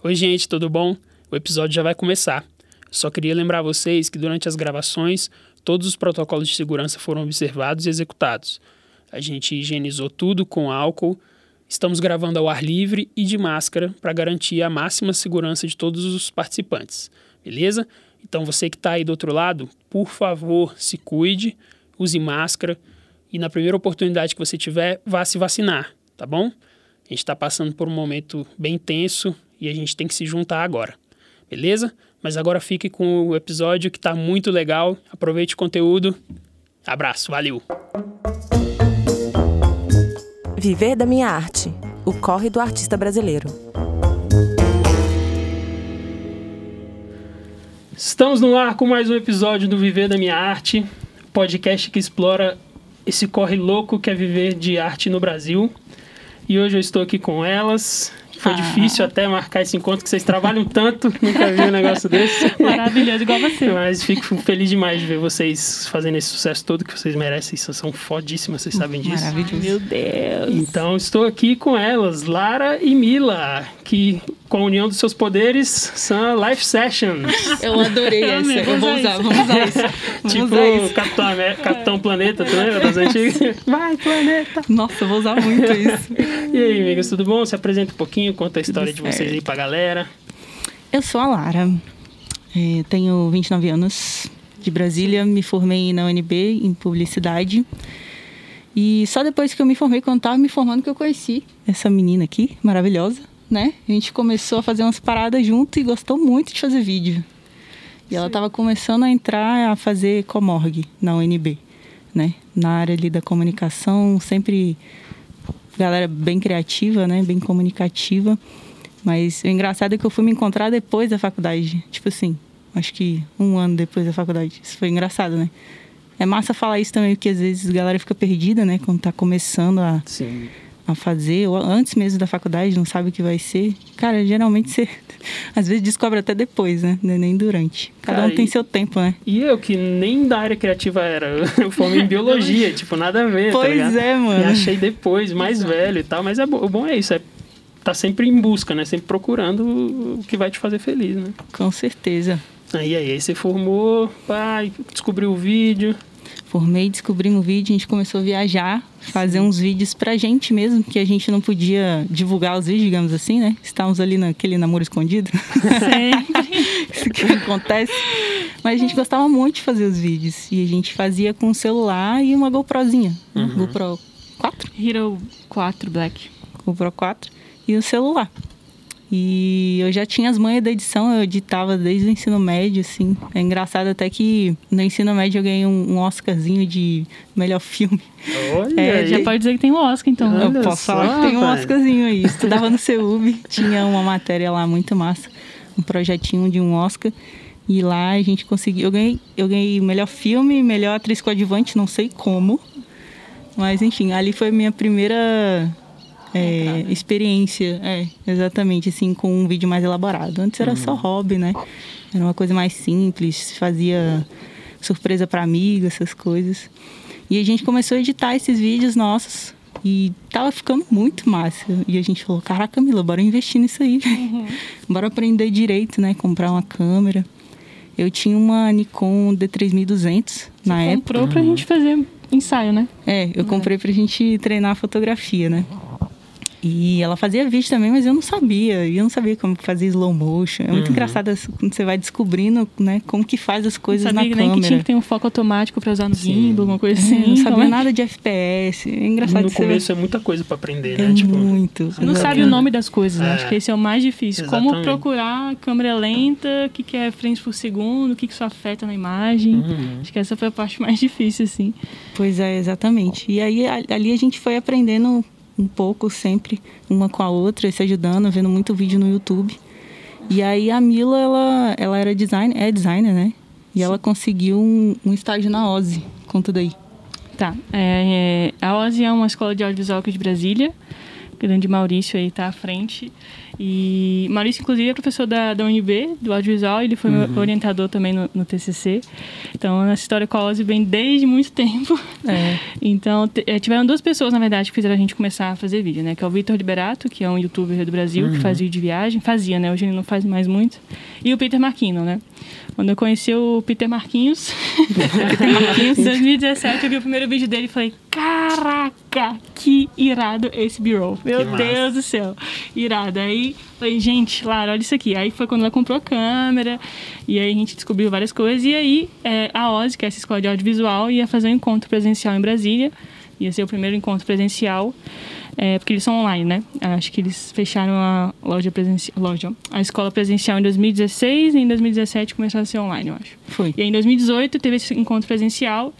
Oi, gente, tudo bom? O episódio já vai começar. Só queria lembrar vocês que durante as gravações, todos os protocolos de segurança foram observados e executados. A gente higienizou tudo com álcool, estamos gravando ao ar livre e de máscara para garantir a máxima segurança de todos os participantes, beleza? Então você que está aí do outro lado, por favor, se cuide, use máscara e na primeira oportunidade que você tiver, vá se vacinar, tá bom? A gente está passando por um momento bem tenso e a gente tem que se juntar agora, beleza? Mas agora fique com o episódio que está muito legal. Aproveite o conteúdo. Abraço, valeu! Viver da minha arte. O corre do artista brasileiro. Estamos no ar com mais um episódio do Viver da Minha Arte, podcast que explora esse corre louco que é viver de arte no Brasil. E hoje eu estou aqui com elas, foi ah. difícil até marcar esse encontro, que vocês trabalham tanto, nunca vi um negócio desse. Maravilhoso, igual você. Mas fico feliz demais de ver vocês fazendo esse sucesso todo que vocês merecem. Vocês são fodíssimas, vocês sabem disso. Maravilhoso. Meu Deus. Então, estou aqui com elas, Lara e Mila, que com a união dos seus poderes são live sessions. Eu adorei essa. Eu vou usar, vamos usar isso. tipo usar isso. Capitão, Capitão Planeta, tu lembra das antigas? Vai, planeta! Nossa, eu vou usar muito isso. e aí, amigas, tudo bom? Se apresenta um pouquinho, conta a história tudo de vocês certo. aí pra galera. Eu sou a Lara, é, tenho 29 anos, de Brasília, me formei na UNB em publicidade. E só depois que eu me formei, quando estava me formando, que eu conheci essa menina aqui, maravilhosa né? A gente começou a fazer umas paradas junto e gostou muito de fazer vídeo. E Sim. ela estava começando a entrar a fazer comorg na UNB, né? Na área ali da comunicação, sempre galera bem criativa, né? Bem comunicativa. Mas o engraçado é que eu fui me encontrar depois da faculdade. Tipo assim, acho que um ano depois da faculdade. Isso foi engraçado, né? É massa falar isso também, porque às vezes a galera fica perdida, né? Quando tá começando a... Sim a fazer, ou antes mesmo da faculdade, não sabe o que vai ser. Cara, geralmente você às vezes descobre até depois, né? É nem durante. Cada Cara, um tem e, seu tempo, né? E eu, que nem da área criativa era, eu formei em biologia, tipo, nada a ver. Tá pois tá é, mano. E achei depois, mais velho e tal, mas é bom, o bom é isso, é tá sempre em busca, né? Sempre procurando o que vai te fazer feliz, né? Com certeza. Aí, aí, aí você formou, pai, descobriu o vídeo, formei, descobri um vídeo, a gente começou a viajar, fazer uns vídeos pra gente mesmo, que a gente não podia divulgar os vídeos, digamos assim, né? Estávamos ali naquele namoro escondido. Sempre. Isso que acontece. Mas a gente gostava muito de fazer os vídeos. E a gente fazia com um celular e uma GoProzinha. Uhum. GoPro 4? Hero 4 Black. GoPro 4 e o celular. E eu já tinha as manhas da edição, eu editava desde o ensino médio, assim. É engraçado até que no ensino médio eu ganhei um, Oscarzinho de melhor filme. Olha é, já pode dizer que tem um Oscar, então. Olha eu posso só, falar que tem um Oscarzinho aí. Estudava no CEUB, tinha uma matéria lá muito massa, um projetinho de um Oscar. E lá a gente conseguiu. Eu ganhei, eu ganhei melhor filme, melhor atriz coadjuvante, não sei como. Mas enfim, ali foi a minha primeira é, experiência, é, exatamente, assim, com um vídeo mais elaborado. Antes era uhum. só hobby, né? Era uma coisa mais simples, fazia surpresa para amigos, essas coisas. E a gente começou a editar esses vídeos nossos e tava ficando muito massa. E a gente falou: Caraca, Mila, bora investir nisso aí. Uhum. bora aprender direito, né? Comprar uma câmera. Eu tinha uma Nikon D3200 na época. comprou pra uhum. gente fazer ensaio, né? É, eu comprei pra gente treinar a fotografia, né? E ela fazia vídeo também, mas eu não sabia. E eu não sabia como fazer slow motion. É muito uhum. engraçado quando você vai descobrindo, né, como que faz as coisas não sabia na nem câmera. que tinha que ter um foco automático para usar no gimbal, alguma coisa assim. É, não sabia é? nada de FPS. É engraçado. No começo vai... é muita coisa para aprender, é né? Tipo, muito. Você não sabe o nome das coisas, né? Acho que esse é o mais difícil. Exatamente. Como procurar câmera lenta, o que, que é frames por segundo, o que, que isso afeta na imagem. Uhum. Acho que essa foi a parte mais difícil, assim. Pois é, exatamente. E aí ali a gente foi aprendendo um pouco sempre, uma com a outra, se ajudando, vendo muito vídeo no YouTube. E aí a Mila, ela, ela era designer, é designer, né? E Sim. ela conseguiu um, um, estágio na OSI. Conta daí. Tá. É, é, a OSI é uma escola de audiovisual aqui de Brasília. Grande Maurício aí tá à frente. E Maurício, inclusive, é professor da, da UNB, do audiovisual, ele foi uhum. meu orientador também no, no, TCC. Então, a história com a Ozzy vem desde muito tempo. É. Então, é, tiveram duas pessoas, na verdade, que fizeram a gente começar a fazer vídeo, né? Que é o Vitor Liberato, que é um youtuber do Brasil, uhum. que faz vídeo de viagem. Fazia, né? Hoje ele não faz mais muito. E o Peter Marquino, né? Quando eu conheci o Peter Marquinhos, Peter Marquinhos, em 2017, eu vi o primeiro vídeo dele e falei: Caraca, que irado esse B-roll. Meu que Deus massa. do céu, irado. Aí falei: Gente, Lara, olha isso aqui. Aí foi quando ela comprou a câmera, e aí a gente descobriu várias coisas. E aí é, a OZ, que é essa escola de audiovisual, ia fazer um encontro presencial em Brasília. Ia ser o primeiro encontro presencial. É, porque eles são online, né? Acho que eles fecharam a loja presencial, loja, a escola presencial em 2016 e em 2017 começaram a ser online, eu acho. Foi. E aí em 2018 teve esse encontro presencial.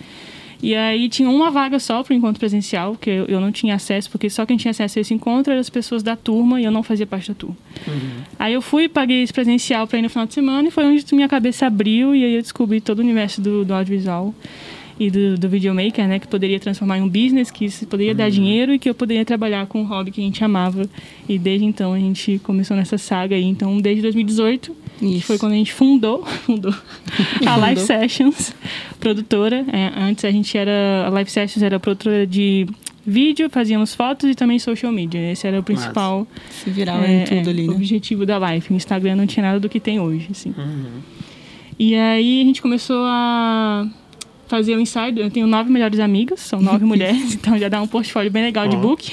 E aí tinha uma vaga só para o encontro presencial, que eu, eu, não tinha acesso, porque só quem tinha acesso a esse encontro eram as pessoas da turma e eu não fazia parte da turma. Uhum. Aí eu fui, paguei esse presencial para ir no final de semana e foi onde minha cabeça abriu e aí eu descobri todo o universo do, do audiovisual e do, do videomaker, né? Que poderia transformar em um business, que poderia uhum. dar dinheiro e que eu poderia trabalhar com um hobby que a gente amava. E desde então a gente começou nessa saga aí. Então, desde 2018, Isso. foi quando a gente fundou, fundou a Live Sessions, produtora. É, antes a gente era, a Live Sessions era produtora de vídeo, fazíamos fotos e também social media. Esse era o principal Se virava é, em tudo ali, né? objetivo da Live. O Instagram não tinha nada do que tem hoje, assim. Uhum. E aí a gente começou a fazer o um ensaio. Eu tenho nove melhores amigas, são nove mulheres, então já dá um portfólio bem legal oh. de book.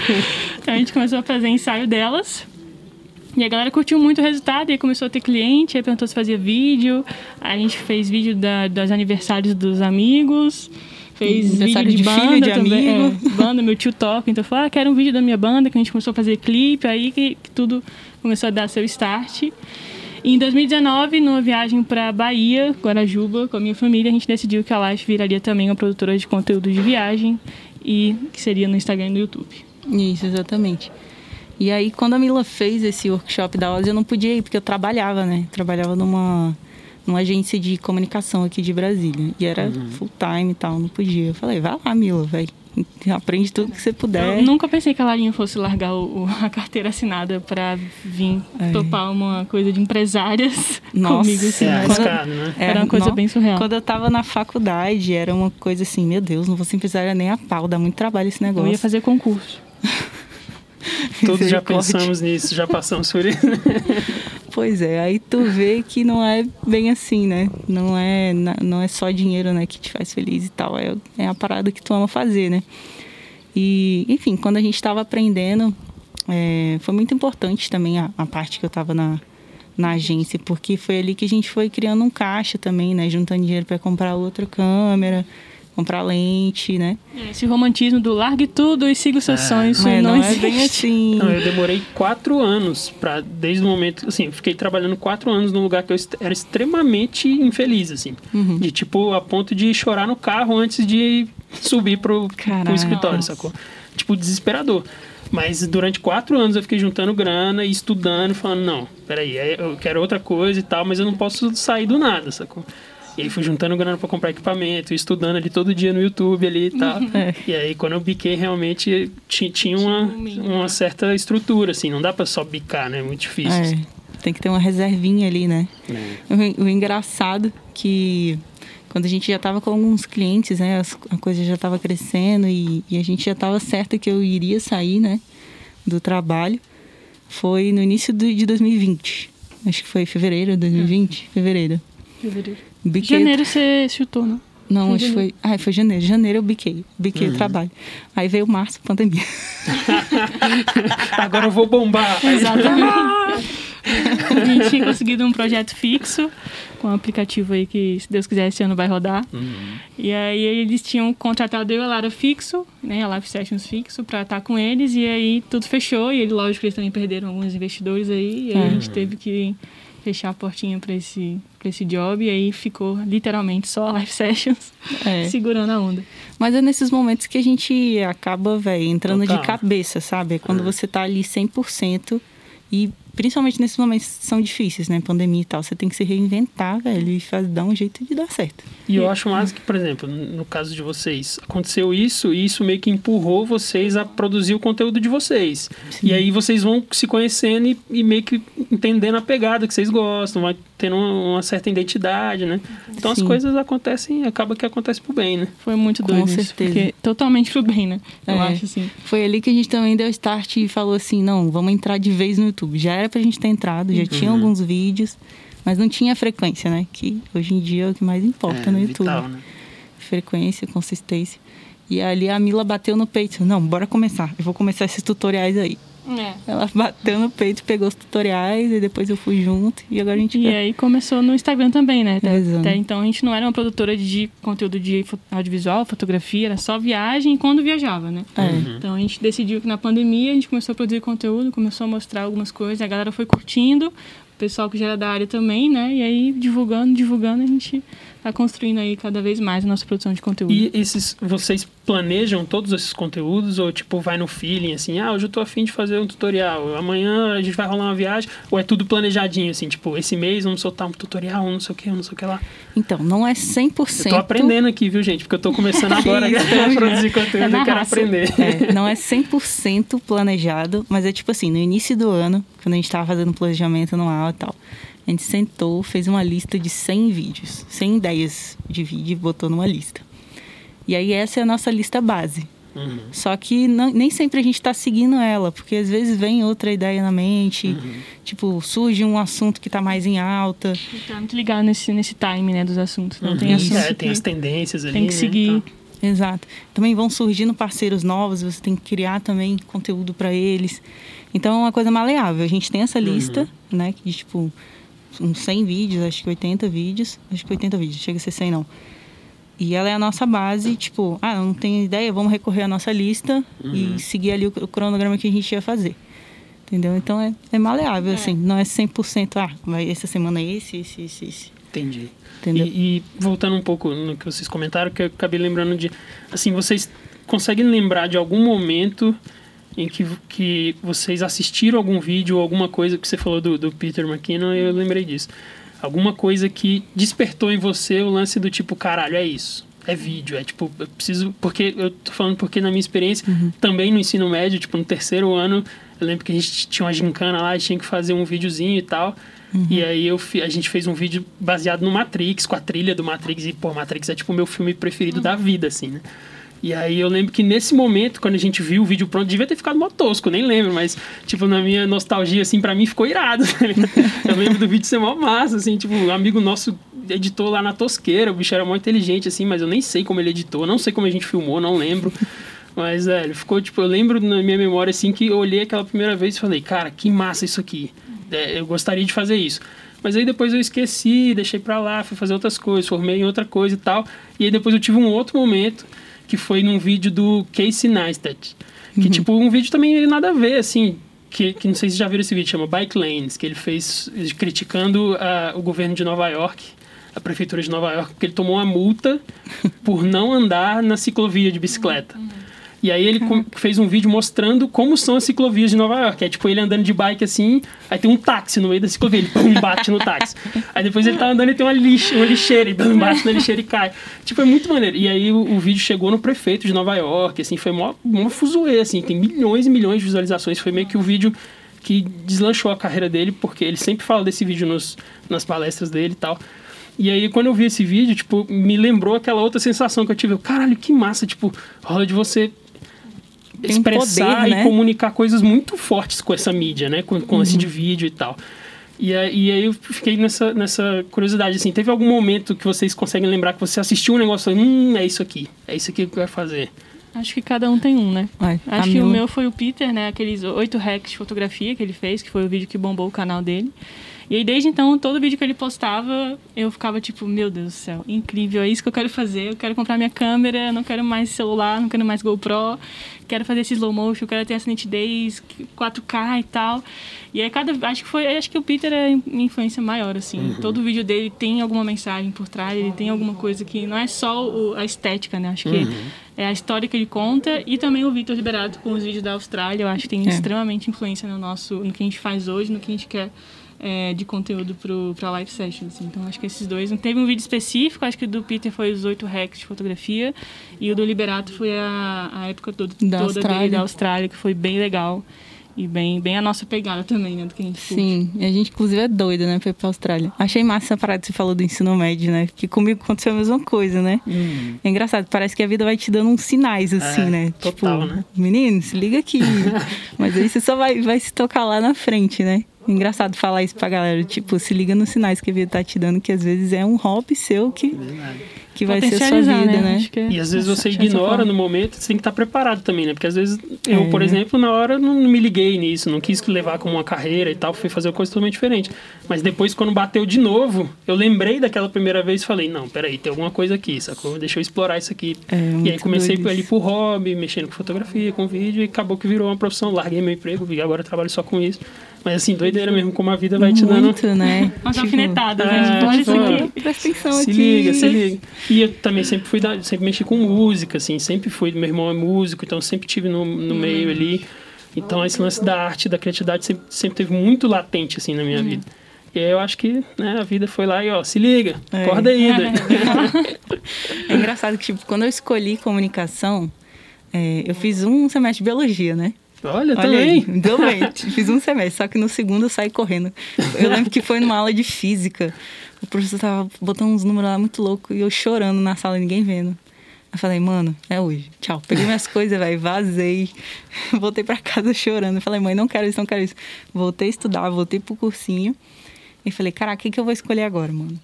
então a gente começou a fazer ensaio delas. E a galera curtiu muito o resultado, e começou a ter cliente, aí perguntou se fazia vídeo. A gente fez vídeo da, dos aniversários dos amigos, fez vídeo de, de banda de também. É, banda, meu tio toca, então falou, ah, quero um vídeo da minha banda, que a gente começou a fazer clipe, aí que, que tudo começou a dar seu start. Em 2019, numa viagem para Bahia, Guarajuba, com a minha família, a gente decidiu que a Life viraria também uma produtora de conteúdo de viagem e que seria no Instagram e no YouTube. Isso, exatamente. E aí, quando a Mila fez esse workshop da Oz, eu não podia ir, porque eu trabalhava, né? Trabalhava numa, numa agência de comunicação aqui de Brasília. E era uhum. full time e tal, não podia. Eu falei, vai lá, Mila, velho. Aprende tudo que você puder. Eu nunca pensei que a Larinha fosse largar o, a carteira assinada para vir é. topar uma coisa de empresárias Nossa, comigo. Assim, é arriscado, né? Era uma coisa bem surreal. Quando eu tava na faculdade, era uma coisa assim, meu Deus, não vou ser empresária nem a pau, dá muito trabalho esse negócio. Eu ia fazer concurso. Todos já pensamos nisso, já passamos por isso. Pois é, aí tu vê que não é bem assim, né? Não é, não é só dinheiro, né, que te faz feliz e tal. É, é a parada que tu ama fazer, né? E, enfim, quando a gente estava aprendendo, é, foi muito importante também a, a parte que eu estava na, na agência, porque foi ali que a gente foi criando um caixa também, né? Juntando dinheiro para comprar outra câmera, comprar lente, né? É, esse romantismo do largue tudo e siga os seus é, sonhos, isso não, não é bem assim. Não, eu demorei quatro anos para desde o momento, assim, fiquei trabalhando quatro anos num lugar que eu era extremamente infeliz, assim, uhum. de tipo a ponto de chorar no carro antes de subir pro, pro escritório, sacou? Tipo desesperador. Mas durante quatro anos eu fiquei juntando grana e estudando, falando, não, peraí, eu quero outra coisa e tal, mas eu não posso sair do nada, sacou? E aí fui juntando grana para comprar equipamento, estudando ali todo dia no YouTube ali e tal. É. E aí quando eu biquei realmente tinha uma, uma certa estrutura, assim, não dá para só bicar, né? É muito difícil. É. Assim. Tem que ter uma reservinha ali, né? É. O, o, engraçado que quando a gente já estava com alguns clientes, né? A coisa já estava crescendo e, e, a gente já estava certa que eu iria sair, né? Do trabalho. Foi no início de 2020. Acho que foi fevereiro de 2020. Fevereiro. Fevereiro. Biquei... Janeiro você chutou, não? Não, foi acho que foi. Ah, foi janeiro. Janeiro eu biquei. Biquei uhum. o trabalho. Aí veio março, pandemia. Agora eu vou bombar. Exatamente. a gente tinha conseguido um projeto fixo com um aplicativo aí que, se Deus quiser, esse ano vai rodar. Uhum. E aí eles tinham contratado eu e a Lara fixo, né, a Live Sessions fixo, para estar com eles. E aí tudo fechou. E ele, lógico que eles também perderam alguns investidores aí. E aí uhum. a gente teve que fechar a portinha para esse, pra esse job e aí ficou literalmente só live sessions é. segurando a onda. Mas é nesses momentos que a gente acaba, velho, entrando Total. de cabeça, sabe? É quando é. você tá ali 100% e principalmente nesses momentos que são difíceis, né? Pandemia e tal. Você tem que se reinventar, velho, e faz, dar um jeito de dar certo. E eu acho mais que, por exemplo, no caso de vocês, aconteceu isso e isso meio que empurrou vocês a produzir o conteúdo de vocês. Sim. E aí vocês vão se conhecendo e, e, meio que entendendo a pegada que vocês gostam, vai tendo uma, certa identidade, né? Então Sim. as coisas acontecem, acaba que acontece pro bem, né? Foi muito doido. Com certeza. Porque, totalmente pro bem, né? Eu é. acho assim. Foi ali que a gente também deu start e falou assim: não, vamos entrar de vez no YouTube. Já era pra gente ter entrado, já uhum. tinha alguns vídeos, mas não tinha frequência, né? Que hoje em dia é o que mais importa é, no YouTube. Vital, né? Frequência, consistência. E ali a Mila bateu no peito. Não, bora começar. Eu vou começar esses tutoriais aí. É. Ela bateu no peito, pegou os tutoriais e depois eu fui junto e agora a gente. E aí começou no Instagram também, né? Até, até, então a gente não era uma produtora de conteúdo de audiovisual, fotografia, era só viagem quando viajava, né? É. Uhum. Então a gente decidiu que na pandemia a gente começou a produzir conteúdo, começou a mostrar algumas coisas, a galera foi curtindo, o pessoal que já era da área também, né? E aí divulgando, divulgando, a gente tá construindo aí cada vez mais a nossa produção de conteúdo. E esses, vocês planejam todos esses conteúdos ou tipo vai no feeling assim, ah, hoje eu tô afim de fazer um tutorial, amanhã a gente vai rolar uma viagem, ou é tudo planejadinho assim, tipo, esse mês vamos soltar um tutorial, não sei o que, não sei o que lá. Então, não é 100%. Eu tô aprendendo aqui, viu, gente? Porque eu tô começando agora a produzir conteúdo, é eu quero aprender. É, não é 100% planejado, mas é tipo assim, no início do ano, quando a gente tava fazendo planejamento anual e tal, a gente sentou, fez uma lista de 100 vídeos, 100 ideias de vídeo e botou numa lista. E aí essa é a nossa lista base. Uhum. Só que não, nem sempre a gente está seguindo ela, porque às vezes vem outra ideia na mente, uhum. tipo, surge um assunto que está mais em alta. Está muito ligado nesse, nesse time, né, dos assuntos. Não uhum. tem assunto é, tem as tendências ali, Tem que né? seguir. Tá. Exato. Também vão surgindo parceiros novos, você tem que criar também conteúdo para eles. Então é uma coisa maleável. A gente tem essa lista, uhum. né, que tipo uns 100 vídeos, acho que 80 vídeos. Acho que 80 vídeos, chega a ser 100 não. E ela é a nossa base, tipo, ah, não tenho ideia, vamos recorrer à nossa lista uhum. e seguir ali o, o, cronograma que a gente ia fazer. Entendeu? Então é, é maleável, é. assim, não é 100%, ah, vai essa semana é esse, esse, esse, esse. Entendi. Entendeu? E, e voltando um pouco no que vocês comentaram, que eu acabei lembrando de, assim, vocês conseguem lembrar de algum momento em que, que vocês assistiram algum vídeo ou alguma coisa que você falou do, do Peter McKinnon, eu lembrei disso. Alguma coisa que despertou em você o lance do tipo, caralho, é isso. É vídeo, é tipo, eu preciso. Porque eu tô falando porque na minha experiência, uhum. também no ensino médio, tipo, no terceiro ano, eu lembro que a gente tinha uma gincana lá e tinha que fazer um videozinho e tal. Uhum. E aí eu, a gente fez um vídeo baseado no Matrix, com a trilha do Matrix. E, pô, Matrix é tipo o meu filme preferido uhum. da vida, assim, né? E aí eu lembro que nesse momento, quando a gente viu o vídeo pronto, devia ter ficado mó tosco, nem lembro, mas, tipo, na minha nostalgia, assim, pra mim ficou irado. Tá eu lembro do vídeo ser mó massa, assim, tipo, um amigo nosso editou lá na tosqueira, o bicho era mó inteligente, assim, mas eu nem sei como ele editou, não sei como a gente filmou, não lembro. Mas, é, ele ficou, tipo, eu lembro na minha memória, assim, que eu olhei aquela primeira vez e falei, cara, que massa isso aqui. É, eu gostaria de fazer isso. Mas aí depois eu esqueci, deixei pra lá, fui fazer outras coisas, formei em outra coisa e tal. E aí depois eu tive um outro momento que foi num vídeo do Casey Neistat. Que, uhum. tipo, um vídeo também nada a ver, assim, que, que, não sei se já viram esse vídeo, chama Bike Lanes, que ele fez criticando uh, o governo de Nova York, a prefeitura de Nova York, porque ele tomou uma multa por não andar na ciclovia de bicicleta. Uhum. E aí ele uhum. fez um vídeo mostrando como são as ciclovias de Nova York. É tipo ele andando de bike assim, aí tem um táxi no meio da ciclovia, ele pum, bate no táxi. Aí depois ele tá andando e tem uma, lixa, uma lixeira, e bate na lixeira e cai. Tipo, é muito maneiro. E aí o, o vídeo chegou no prefeito de Nova York, assim, foi mó, mó fuzuê, assim, tem milhões e milhões de visualizações. Foi meio que o vídeo que deslanchou a carreira dele, porque ele sempre fala desse vídeo nos, nas palestras dele e tal. E aí, quando eu vi esse vídeo, tipo, me lembrou aquela outra sensação que eu tive. Caralho, que massa, tipo, rola de você expressar poder, né? e comunicar coisas muito fortes com essa mídia, né? Com, com uhum. esse de vídeo e tal. E, e aí eu fiquei nessa, nessa curiosidade, assim, teve algum momento que vocês conseguem lembrar que você assistiu um negócio e hum, é isso aqui, é isso aqui que eu quero fazer. Acho que cada um tem um, né? Ai, Acho que o meu foi o Peter, né? Aqueles oito hacks de fotografia que ele fez, que foi o vídeo que bombou o canal dele. E aí, desde então, todo vídeo que ele postava, eu ficava tipo, meu Deus do céu, incrível, é isso que eu quero fazer. Eu quero comprar minha câmera, não quero mais celular, não quero mais GoPro, quero fazer esse slow motion, quero ter essa nitidez, 4K e tal. E aí, cada. Acho que foi. Acho que o Peter é minha influência maior, assim. Uhum. Todo vídeo dele tem alguma mensagem por trás, ele tem alguma coisa que não é só o, a estética, né? Acho que uhum. é a história que ele conta e também o Vitor Liberato com os vídeos da Austrália. Eu acho que tem é. extremamente influência no nosso, no que a gente faz hoje, no que a gente quer é, de conteúdo para live sessions. Assim. Então acho que esses dois. Não teve um vídeo específico, acho que o do Peter foi os oito hacks de fotografia e o do Liberato foi a, a época todo, da toda Austrália. dele da Austrália, que foi bem legal. E bem, bem a nossa pegada também, né? Do que a gente Sim, e a gente inclusive é doida, né? Ir pra Austrália. Achei massa essa parada que você falou do ensino médio, né? Que comigo aconteceu a mesma coisa, né? Hum. É engraçado, parece que a vida vai te dando uns sinais, assim, é, né? Total, tipo, né? menino, se liga aqui. Mas aí você só vai, vai se tocar lá na frente, né? Engraçado falar isso pra galera, tipo, se liga nos sinais que a vida tá te dando, que às vezes é um hobby seu que, que vai ser a sua vida, né? né? É e às vezes você ignora no momento, você tem que estar tá preparado também, né? Porque às vezes eu, é. por exemplo, na hora não me liguei nisso, não quis levar como uma carreira e tal, fui fazer uma coisa totalmente diferente. Mas depois, quando bateu de novo, eu lembrei daquela primeira vez e falei, não, peraí, tem alguma coisa aqui, sacou? Deixa eu explorar isso aqui. É, e aí comecei ali por hobby, mexendo com fotografia, com vídeo, e acabou que virou uma profissão, larguei meu emprego e agora trabalho só com isso. Mas assim, doideira mesmo, como a vida vai te dando. Muito, né? Umas tipo, alfinetadas, né? É, tipo, aqui. Presta atenção se aqui. Se liga, se liga. E eu também sempre fui, da, sempre mexi com música, assim, sempre fui. Meu irmão é músico, então sempre tive no, no hum. meio ali. Então esse lance da arte, da criatividade sempre, sempre teve muito latente, assim, na minha hum. vida. E aí eu acho que né, a vida foi lá e, ó, se liga, é. acorda aí. É. é engraçado que, tipo, quando eu escolhi comunicação, é, eu fiz um semestre de biologia, né? Olha, Olha também. Aí, deu bem. Fiz um semestre, só que no segundo eu saí correndo. Eu lembro que foi numa aula de física. O professor tava botando uns números lá muito louco e eu chorando na sala, ninguém vendo. Eu falei, mano, é hoje. Tchau. Peguei minhas coisas, velho, vazei. Voltei para casa chorando. Eu falei, mãe, não quero isso, não quero isso. Voltei a estudar, voltei pro cursinho. E falei, caraca, o que, que eu vou escolher agora, mano?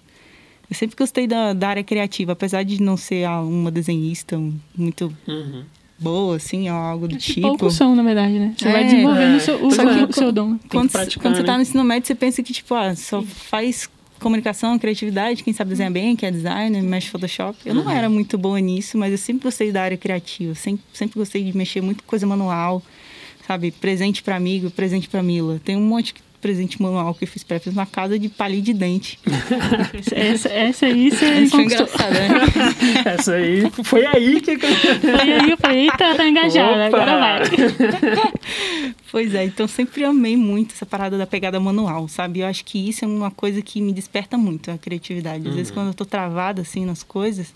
Eu sempre gostei da, da área criativa, apesar de não ser uma desenhista muito uhum boa, assim, ou algo do tipo. Poucos são, na verdade, né? Você é, vai desenvolvendo é, o seu, o, seu, o seu dom. Quando, quando você tá no ensino médio, você pensa que, tipo, ah, só faz comunicação, criatividade, quem sabe desenhar bem, que é designer, mexe Photoshop. Eu não uhum. era muito boa nisso, mas eu sempre gostei da área criativa. Sempre, sempre gostei de mexer muito coisa manual, sabe? Presente para amigo, presente para Mila. Tem um monte que presente manual que eu fiz pra ela. Fiz uma casa de palito de dente. essa, essa aí você essa foi engraçada, né? essa aí, foi aí que... foi aí eu falei, eita, tá engajada, Opa! agora vai. pois é, então sempre amei muito essa parada da pegada manual, sabe? Eu acho que isso é uma coisa que me desperta muito, a criatividade. Às uhum. vezes quando eu tô travada, assim, nas coisas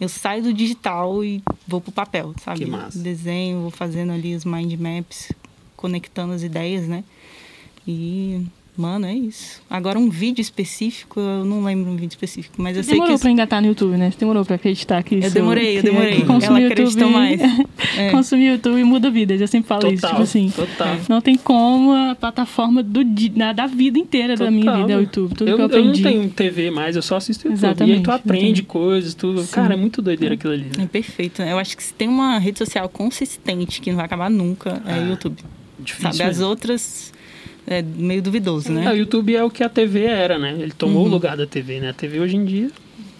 eu saio do digital e vou pro papel, sabe? Que massa. Desenho, vou fazendo ali os mind maps, conectando as ideias, né? E, mano, é isso. Agora, um vídeo específico, eu não lembro um vídeo específico, mas eu Você sei que... Demorou pra engatar no YouTube, né? Você demorou pra acreditar que isso... Eu demorei, eu demorei. Que consumir Ela acreditou mais. é. Consumir YouTube muda vidas, eu sempre falo total, isso. Tipo assim, total. não tem como a plataforma do, da, da vida inteira total. da minha vida é o YouTube. Tudo eu, que eu aprendi. Eu não tenho TV mais, eu só assisto YouTube. Exatamente, e aí tu aprende coisas, tudo. Sim. Cara, é muito doideira é. aquilo ali. Né? É perfeito. Eu acho que se tem uma rede social consistente que não vai acabar nunca, é o YouTube. Difícil Sabe, as outras é meio duvidoso, né? É, o YouTube é o que a TV era, né? Ele tomou uhum. o lugar da TV, né? A TV hoje em dia,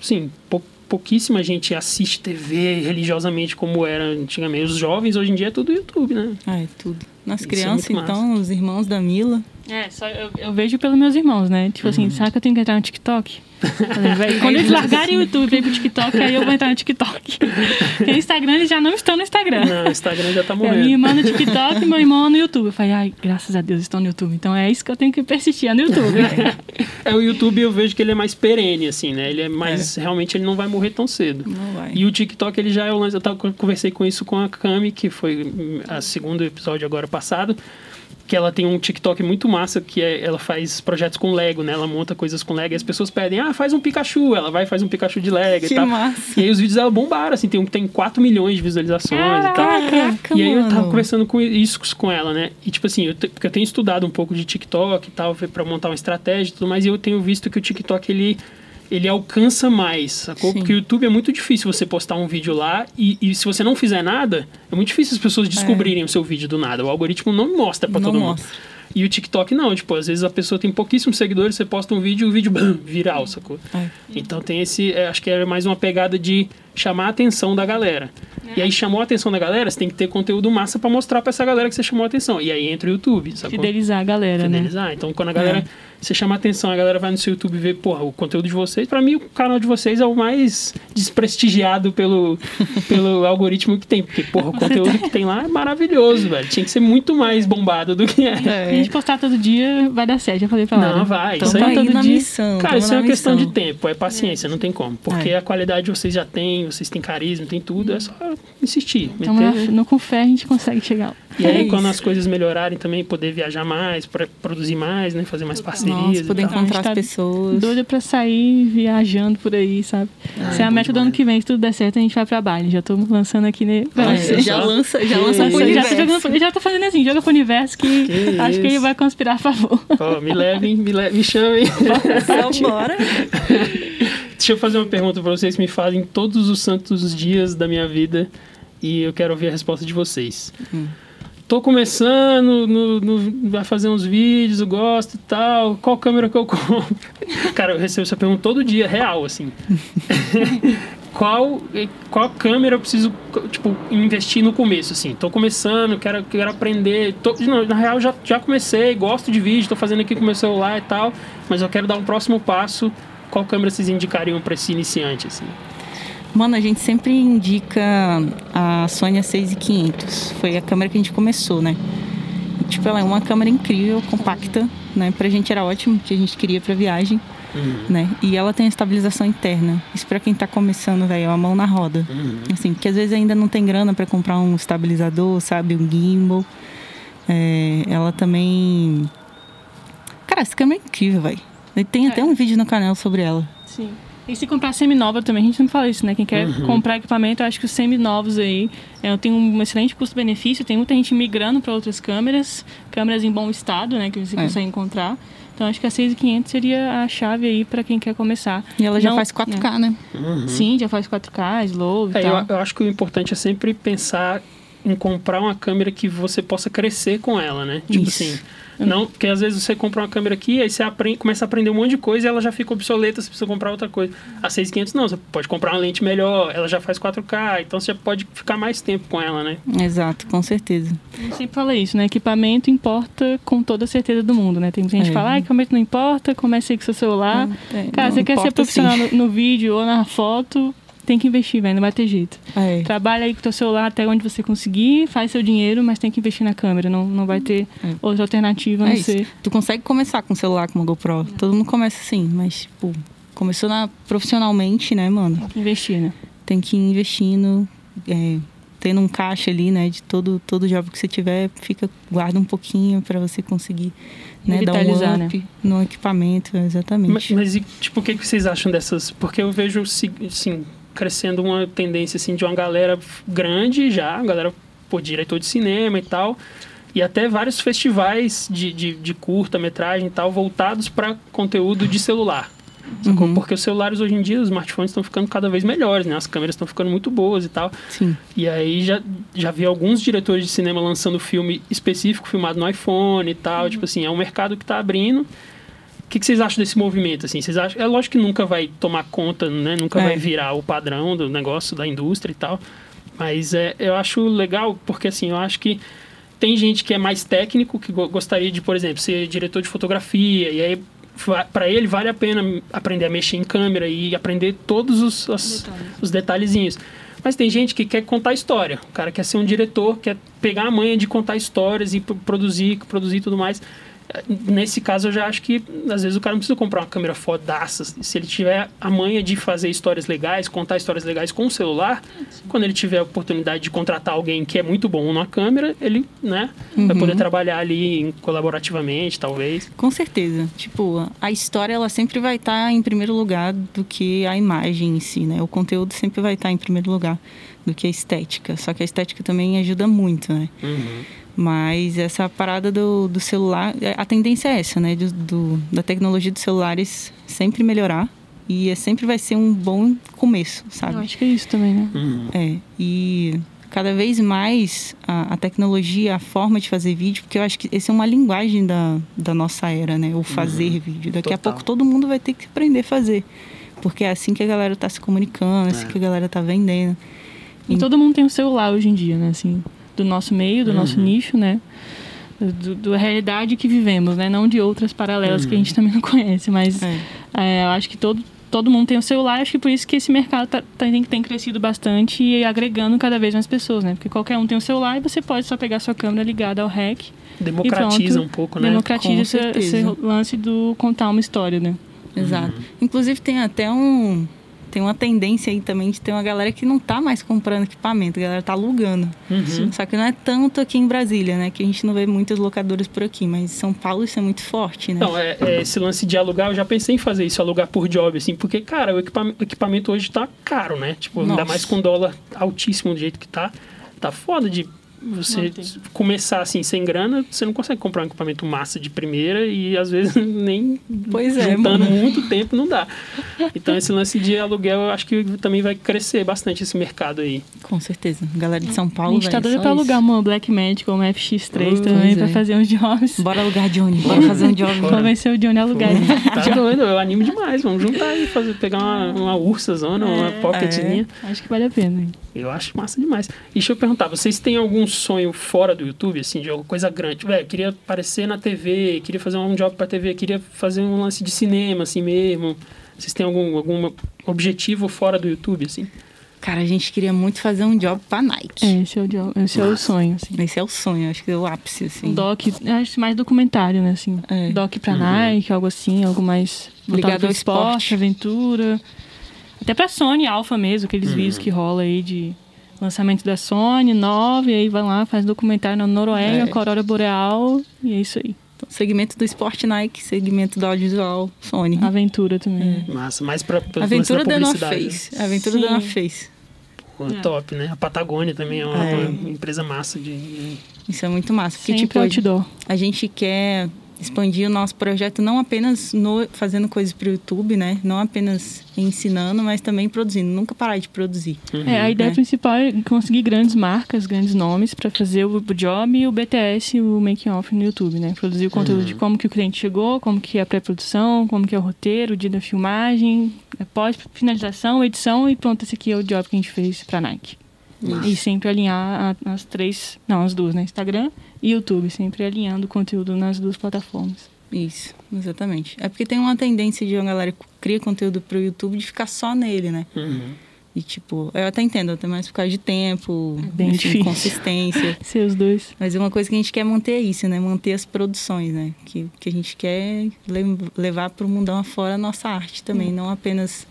sim, pou, pouquíssima gente assiste TV religiosamente como era antigamente. Os jovens hoje em dia é tudo YouTube, né? Ah, é tudo. Nas Isso é crianças, é então, os irmãos da Mila. É, só eu, eu, vejo pelos meus irmãos, né? Tipo assim, uhum. será que eu tenho que entrar no TikTok? Quando eles largarem o YouTube e pro TikTok, aí eu vou entrar no TikTok. Porque o Instagram, eles já não estão no Instagram. Não, o Instagram já tá morrendo. É, minha irmã no TikTok e meu irmão no YouTube. Eu falei, ai, graças a Deus estão no YouTube. Então é isso que eu tenho que persistir, é no YouTube. é, o YouTube eu vejo que ele é mais perene, assim, né? Ele é mais, é. realmente, ele não vai morrer tão cedo. Não vai. E o TikTok, ele já é o lance, eu tava, conversei com isso com a Cami, que foi a segundo episódio agora passado que ela tem um TikTok muito massa, que é, ela faz projetos com Lego, né? Ela monta coisas com Lego e as pessoas pedem, ah, faz um Pikachu. Ela vai e faz um Pikachu de Lego que e tal. Massa. E aí os vídeos dela bombaram, assim, tem tem 4 milhões de visualizações Caraca, e tal. Caraca, e aí mano. eu tava conversando com isso com ela, né? E tipo assim, eu, porque eu tenho estudado um pouco de TikTok e tal, para montar uma estratégia e tudo mais, e eu tenho visto que o TikTok, ele ele alcança mais, sacou? Sim. Porque o YouTube é muito difícil você postar um vídeo lá e, e, se você não fizer nada, é muito difícil as pessoas descobrirem é. o seu vídeo do nada. O algoritmo não mostra para todo mostra. mundo. E o TikTok não, tipo, às vezes a pessoa tem pouquíssimos seguidores, você posta um vídeo e o vídeo bam, viral, sacou? É. Então tem esse, é, acho que é mais uma pegada de chamar a atenção da galera. E aí chamou a atenção da galera, você tem que ter conteúdo massa para mostrar para essa galera que você chamou a atenção. E aí entra o YouTube, sacou? Fidelizar a galera, Fidelizar. né? Então quando a galera, é. você chama a atenção, a galera vai no seu YouTube ver, porra, o conteúdo de vocês, para mim o canal de vocês é o mais desprestigiado pelo, pelo algoritmo que tem, porque porra, o conteúdo que tem lá é maravilhoso, velho. Tinha que ser muito mais bombado do que é. é. A gente postar todo dia vai dar certo, já falei pra lá. Não, vai. Então, isso aí, todo dia... missão, Cara, isso é uma questão de tempo, é paciência, é. não tem como. Porque é. a qualidade vocês já têm, vocês têm carisma, tem tudo, é só insistir. Então, meter... no com fé a gente consegue chegar lá. E aí, é quando as coisas melhorarem também, poder viajar mais, para produzir mais, né? Fazer mais parcerias. Nossa, poder encontrar as tá pessoas. Doida pra sair viajando por aí, sabe? Ai, Se é a meta do ano que vem, se tudo der certo, a gente vai pra Bali. Já tô lançando aqui, né? É, já lança, já lança pro já, jogando, já tô fazendo assim, joga pro universo que, que acho isso. que ele vai conspirar a favor. Oh, me levem, me, le me chamem. Então, bora. Deixa eu fazer uma pergunta pra vocês que me fazem todos os santos dias da minha vida e eu quero ouvir a resposta de vocês. Hum tô começando, no, no, vai fazer uns vídeos, eu gosto e tal. Qual câmera que eu compro? Cara, eu recebo essa pergunta todo dia, real, assim. qual, qual câmera eu preciso, tipo, investir no começo, assim? Tô começando, quero, quero aprender. Tô, não, na real, já, já comecei, gosto de vídeo, tô fazendo aqui com meu celular e tal, mas eu quero dar um próximo passo. Qual câmera vocês indicariam para esse iniciante, assim? Mano, a gente sempre indica a Sony A6500. Foi a câmera que a gente começou, né? Tipo, ela é uma câmera incrível, compacta, né? Pra gente era ótimo, que a gente queria pra viagem, uhum. né? E ela tem a estabilização interna. Isso pra quem tá começando, velho, é a mão na roda. Uhum. Assim, porque às vezes ainda não tem grana para comprar um estabilizador, sabe? Um gimbal. É, ela também... Cara, essa câmera é incrível, velho. Tem até é. um vídeo no canal sobre ela. Sim. E se comprar semi-nova também, a gente não fala isso, né? Quem quer uhum. comprar equipamento, eu acho que os semi-novos aí é, tem um excelente custo-benefício. Tem muita gente migrando para outras câmeras, câmeras em bom estado, né? Que você é. consegue encontrar. Então acho que a 6500 seria a chave aí para quem quer começar. E ela já não, faz 4K, né? Uhum. Sim, já faz 4K, slow e é, tal. Eu, eu acho que o importante é sempre pensar em comprar uma câmera que você possa crescer com ela, né? Tipo Isso. assim, não, porque às vezes você compra uma câmera aqui, aí você aprende, começa a aprender um monte de coisa e ela já fica obsoleta, você precisa comprar outra coisa. A 6500 não, você pode comprar uma lente melhor, ela já faz 4K, então você já pode ficar mais tempo com ela, né? Exato, com certeza. Eu sempre falo isso, né? Equipamento importa com toda a certeza do mundo, né? Tem gente que é. fala, ah, equipamento não importa, comece aí com seu celular. É, Cara, você quer ser profissional no, no vídeo ou na foto, tem que investir, velho, não vai ter jeito. É. Trabalha aí com o teu celular até onde você conseguir, faz seu dinheiro, mas tem que investir na câmera, não, não vai ter é. outra alternativa a é não ser. Tu consegue começar com o celular com uma GoPro. Todo mundo começa assim, mas, tipo, começou na, profissionalmente, né, mano? Tem que investir, né? Tem que ir investindo, é, tendo um caixa ali, né, de todo, todo job que você tiver, fica, guarda um pouquinho para você conseguir né, dar um up né? no equipamento, exatamente. Mas, mas e, tipo, o que, que vocês acham dessas? Porque eu vejo, assim, crescendo uma tendência assim de uma galera grande já, galera por diretor de cinema e tal, e até vários festivais de, de, de curta-metragem e tal voltados para conteúdo de celular. Uhum. Porque os celulares hoje em dia, os smartphones estão ficando cada vez melhores, né? As câmeras estão ficando muito boas e tal. Sim. E aí já, já vi alguns diretores de cinema lançando filme específico, filmado no iPhone e tal. Uhum. Tipo assim, é um mercado que está abrindo que, que vocês acham desse movimento? Assim? Vocês acham, é lógico que nunca vai tomar conta, né? nunca é. vai virar o padrão do negócio da indústria e tal. Mas é, eu acho legal, porque assim, eu acho que tem gente que é mais técnico, que gostaria de, por exemplo, ser diretor de fotografia, e aí para ele vale a pena aprender a mexer em câmera e aprender todos os, os, Detalhes. os detalhezinhos. Mas tem gente que quer contar história. O cara quer ser um diretor, quer pegar a manha de contar histórias e produzir, produzir tudo mais nesse caso eu já acho que às vezes o cara não precisa comprar uma câmera fodaça. Se ele tiver a manha de fazer histórias legais, contar histórias legais com o celular, quando ele tiver a oportunidade de contratar alguém que é muito bom na câmera, ele, né, uhum. vai poder trabalhar ali colaborativamente, talvez. Com certeza. Tipo, a história ela sempre vai estar tá em primeiro lugar do que a imagem em si, né? O conteúdo sempre vai estar tá em primeiro lugar do que a estética. Só que a estética também ajuda muito, né? Uhum. Mas essa parada do, do celular, é, a tendência é essa, né? Do, do, da tecnologia dos celulares sempre melhorar. E é, sempre vai ser um bom começo, sabe? Eu acho que é isso também, né? Uhum. É. E cada vez mais a, a, tecnologia, a forma de fazer vídeo, porque eu acho que essa é uma linguagem da, da nossa era, né? O fazer uhum. vídeo. Daqui Total. a pouco todo mundo vai ter que aprender a fazer. Porque é assim que a galera tá se comunicando, é assim que a galera tá vendendo. E todo mundo tem um celular hoje em dia, né? Assim, do nosso meio, do uhum. nosso nicho, né? Do, da realidade que vivemos, né? Não de outras paralelas uhum. que a gente também não conhece, mas é. É, eu acho que todo, todo mundo tem um celular, acho que por isso que esse mercado tá, tá, tem, tem crescido bastante e agregando cada vez mais pessoas, né? Porque qualquer um tem um celular e você pode só pegar sua câmera ligada ao REC. Democratiza um pouco, né? Democratiza esse, esse lance do contar uma história, né? Exato. Uhum. Inclusive tem até um tem uma tendência aí também de ter uma galera que não tá mais comprando equipamento, a galera tá alugando. Uhum. Só que não é tanto aqui em Brasília, né? Que a gente não vê muitas locadoras por aqui, mas em São Paulo isso é muito forte, né? Não, é, é esse lance de alugar, eu já pensei em fazer isso, alugar por job, assim, porque, cara, o equipamento, o equipamento hoje tá caro, né? Tipo, Nossa. ainda mais com dólar altíssimo do jeito que tá. Tá foda de você começar assim sem grana, você não consegue comprar um equipamento massa de primeira e às vezes nem pois é, juntando muito tempo não dá. Então esse lance de aluguel eu acho que também vai crescer bastante esse mercado aí. Com certeza. Galera de São Paulo. A gente tá doido pra alugar uma Black Magic ou uma FX3 também é. pra fazer uns jobs. Bora alugar Johnny, bora fazer um job. Convencer o Johnny a alugar. Tá doido, eu animo demais. Vamos juntar aí, fazer, pegar uma, uma ursa zona, é, uma pocketzinha. É. Acho que vale a pena. Hein? Eu acho massa demais. E deixa eu perguntar, vocês têm algum sonho fora do YouTube, assim, de alguma coisa grande? Velho, queria aparecer na TV, queria fazer um job pra TV, queria fazer um lance de cinema, assim mesmo. Vocês têm algum, algum objetivo fora do YouTube, assim? Cara, a gente queria muito fazer um job pra Nike. É, esse é o, job, esse é o sonho, assim. Esse é o sonho, acho que é o ápice, assim. Um doc, acho mais documentário, né, assim. É. Doc pra uhum. Nike, algo assim, algo mais... Ligado ao esporte, esporte, aventura... Até pra Sony Alpha mesmo, aqueles uhum. vídeos que rola aí de lançamento da Sony, 9, aí vai lá, faz documentário na Noruega, é. Boreal, e é isso aí. Então, segmento do esporte Nike, segmento do audiovisual Sony. Aventura também. É. Massa, mais pra, pra Aventura da North Face. Né? Aventura Sim. da North Face. Pô, é. Top, né? A Patagônia também é uma, é. uma empresa massa de... Isso é muito massa. Porque, Sempre tipo, outdoor. a gente quer expandir o nosso projeto não apenas no, fazendo coisas para o YouTube, né? Não apenas ensinando, mas também produzindo. Nunca parar de produzir. Uhum. É, a ideia né? principal é conseguir grandes marcas, grandes nomes para fazer o job e o BTS, o making off no YouTube, né? Produzir o conteúdo uhum. de como que o cliente chegou, como que é a pré-produção, como que é o roteiro, o dia da filmagem, pós finalização, edição e pronto, esse aqui é o job que a gente fez para Nike. E sempre alinhar as três, não, as duas, né? Instagram e YouTube, sempre alinhando o conteúdo nas duas plataformas. Isso, exatamente. É porque tem uma tendência de uma galera que cria conteúdo pro YouTube de ficar só nele, né? Uhum. E tipo, eu até entendo, até mais por causa de tempo, é bem enfim, consistência. Ser os dois. Mas é uma coisa que a gente quer manter isso, né? Manter as produções, né? Que, que a gente quer levar para o mundão afora a nossa arte também, uhum. não apenas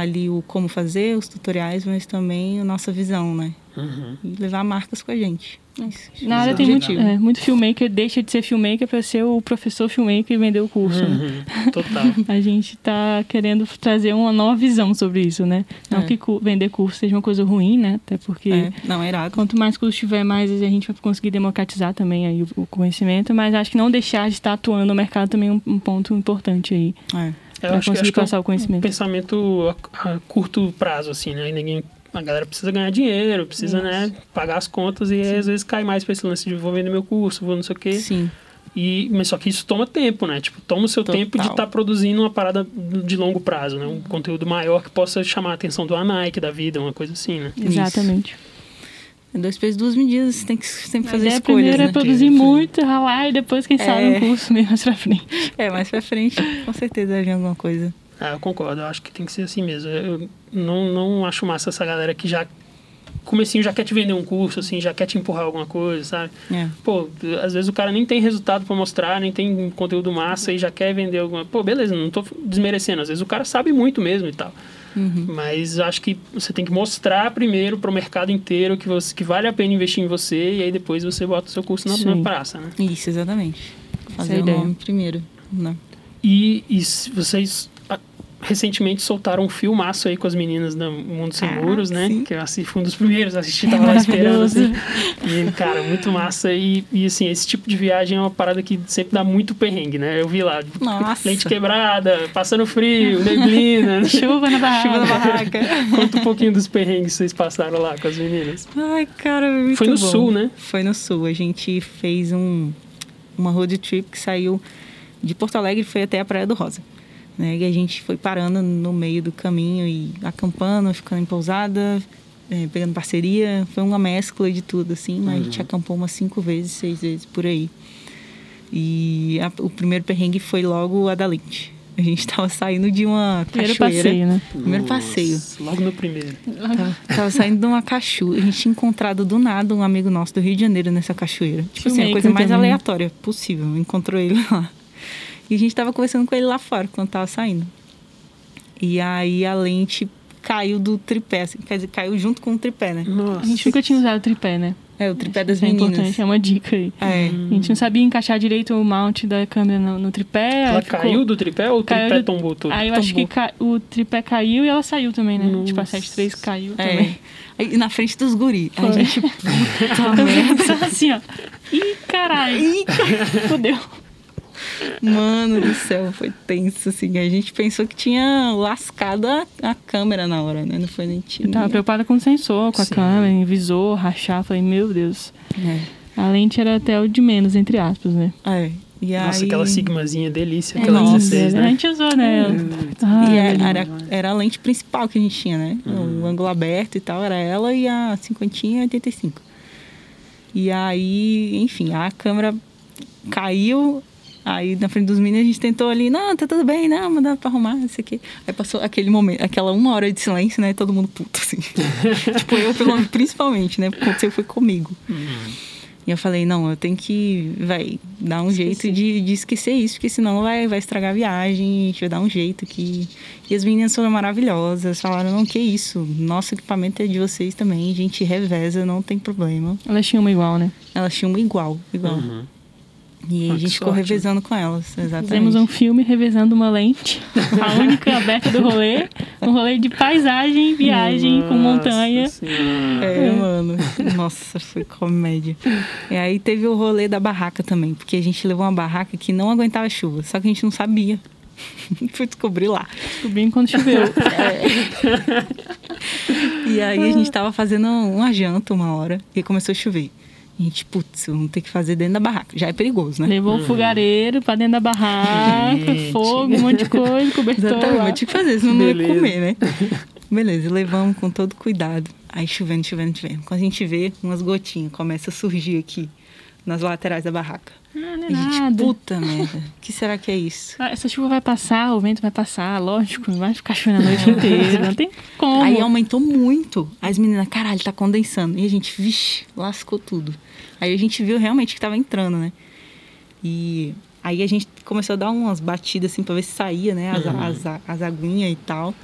ali o como fazer, os tutoriais, mas também a nossa visão, né? Uhum. E levar marcas com a gente. Isso. Na área tem muito, é, muito filmmaker, deixa de ser filmmaker para ser o professor filmmaker e vender o curso. Né? Uhum. Né? Total. a gente está querendo trazer uma nova visão sobre isso, né? Não é. que vender curso seja uma coisa ruim, né? Até porque é. Não, é irado. quanto mais curso tiver, mais a gente vai conseguir democratizar também aí o, o conhecimento, mas acho que não deixar de estar atuando no mercado também é um, um ponto importante aí. É. Conseguir acho passar que é o conhecimento. Um pensamento a, a, curto prazo, assim, né? E ninguém, a galera precisa ganhar dinheiro, precisa, né, pagar as contas e às vezes cai mais para esse lance de vou vender meu curso, vou não sei o quê. Sim. E, mas só que isso toma tempo, né? Tipo, toma o seu Total. tempo de estar tá produzindo uma parada de longo prazo, né? Um conteúdo maior que possa chamar a atenção do Nike, da vida, uma coisa assim, né? Exatamente. Isso. É dois pesos, duas medidas, você tem que sempre fazer a escolhas, primeiro é né? é produzir muito, ralar e depois, quem sabe, é... um curso meio mais pra frente. É, mais pra frente, com certeza vai vir alguma coisa. Ah, eu concordo. Eu acho que tem que ser assim mesmo. Eu não, não acho massa essa galera que já comecinho já quer te vender um curso, assim, já quer te empurrar alguma coisa, sabe? É. Pô, às vezes o cara nem tem resultado para mostrar, nem tem conteúdo massa e já quer vender alguma... Pô, beleza, não tô desmerecendo. Às vezes o cara sabe muito mesmo e tal. Uhum. Mas acho que você tem que mostrar primeiro para o mercado inteiro que, você, que vale a pena investir em você e aí depois você bota o seu curso na, na praça, né? Isso, exatamente. Fazer é o nome primeiro. Né? E, e vocês recentemente soltaram um filmaço aí com as meninas do Mundo Sem ah, Muros, né? Sim. Que eu assisti, fui um dos primeiros a assistir, tava lá esperando. Assim. E, cara, muito massa. E, e, assim, esse tipo de viagem é uma parada que sempre dá muito perrengue, né? Eu vi lá, Nossa. lente quebrada, passando frio, neblina. Chuva na barraca. Chuva na barraca. Conta um pouquinho dos perrengues que vocês passaram lá com as meninas. Ai, cara, muito Foi no bom. sul, né? Foi no sul. A gente fez um, uma road trip que saiu de Porto Alegre e foi até a Praia do Rosa. Né? E a gente foi parando no meio do caminho e acampando, ficando em pousada, é, pegando parceria. Foi uma mescla de tudo, assim, mas uhum. a gente uhum. acampou umas cinco vezes, seis vezes por aí. E a, o primeiro perrengue foi logo a da lente. A gente estava saindo de uma primeiro cachoeira. Passeio, né? Primeiro Nossa, passeio. Logo no primeiro. Tava, tava, saindo de uma cachoeira. A gente tinha encontrado do nada um amigo nosso do Rio de Janeiro nessa cachoeira. Tipo assim, a coisa mais também. aleatória possível. Encontrou ele lá. E a gente tava conversando com ele lá fora quando tava saindo. E aí a lente caiu do tripé, assim, quer dizer, caiu junto com o tripé, né? Nossa. A gente nunca tinha usado tripé, né? É, o tripé das é meninas. É importante, é uma dica aí. É. A gente não sabia encaixar direito o mount da câmera no, no tripé. Ela ficou... caiu do tripé ou o tripé do... tombou tudo? Aí eu tombou. acho que ca... o tripé caiu e ela saiu também, né? Nossa. Tipo, a 73 caiu é. também. Aí, na frente dos guri. Foi. A gente... Puta assim, ó. Ih, caralho. Ih, Fudeu. Mano do céu, foi tenso, assim. A gente pensou que tinha lascado a, a câmera na hora, né? Não foi nem tinha. Eu tava preocupada com o sensor, com Sim. a câmera, visor, rachar. Falei, meu Deus. É. A lente era até o de menos, entre aspas, né? É. E Nossa, aí... aquela sigmazinha delícia, é, aquela Nossa, 16, né? A gente usou, né? Ah, e era, era, era, a lente principal que a gente tinha, né? Uhum. O ângulo aberto e tal, era ela e a 50 e 85. E aí, enfim, a câmera caiu, Aí na frente dos meninos a gente tentou ali, não, tá tudo bem, não, mas dá pra arrumar, isso aqui. Aí passou aquele momento, aquela uma hora de silêncio, né? Todo mundo puto, assim. tipo, eu pelo principalmente, né? Porque aconteceu foi comigo. Uhum. E eu falei, não, eu tenho que, vai, dar um Esqueci. jeito de, de esquecer isso, porque senão vai, vai estragar a viagem, a gente vai dar um jeito que... E as meninas foram maravilhosas, falaram, não, que isso, nosso equipamento é de vocês também, a gente reveza, não tem problema. Elas tinham uma igual, né? Elas tinham uma igual, igual. Uhum. E ah, a gente ficou revezando com elas, exatamente. Fizemos um filme revezando uma lente, a única aberta do rolê. Um rolê de paisagem, viagem Nossa com montanha. Senhora. É, mano. Nossa, foi comédia. E aí teve o rolê da barraca também, porque a gente levou uma barraca que não aguentava chuva, só que a gente não sabia. Fui descobrir lá. Descobri enquanto choveu. É. E aí a gente tava fazendo uma janta uma hora e começou a chover. A gente, putz, vamos ter que fazer dentro da barraca. Já é perigoso, né? Levou o fogareiro pra dentro da barraca, gente. fogo, um monte de coisa, cobertor. Exatamente, ter que fazer, senão Beleza. não ia comer, né? Beleza, levamos com todo cuidado. Aí chovendo, chovendo, chovendo. Quando a gente vê, umas gotinhas começam a surgir aqui nas laterais da barraca. Não, não é nada. puta merda, o que será que é isso? Ah, essa chuva vai passar, o vento vai passar, lógico, não vai ficar chovendo a noite inteira, não tem como. Aí aumentou muito. As meninas, caralho, tá condensando. E a gente, vixe, lascou tudo. Aí a gente viu realmente que tava entrando, né? E aí a gente começou a dar umas batidas assim pra ver se saía, né? As, uhum. as, as, as aguinhas e tal.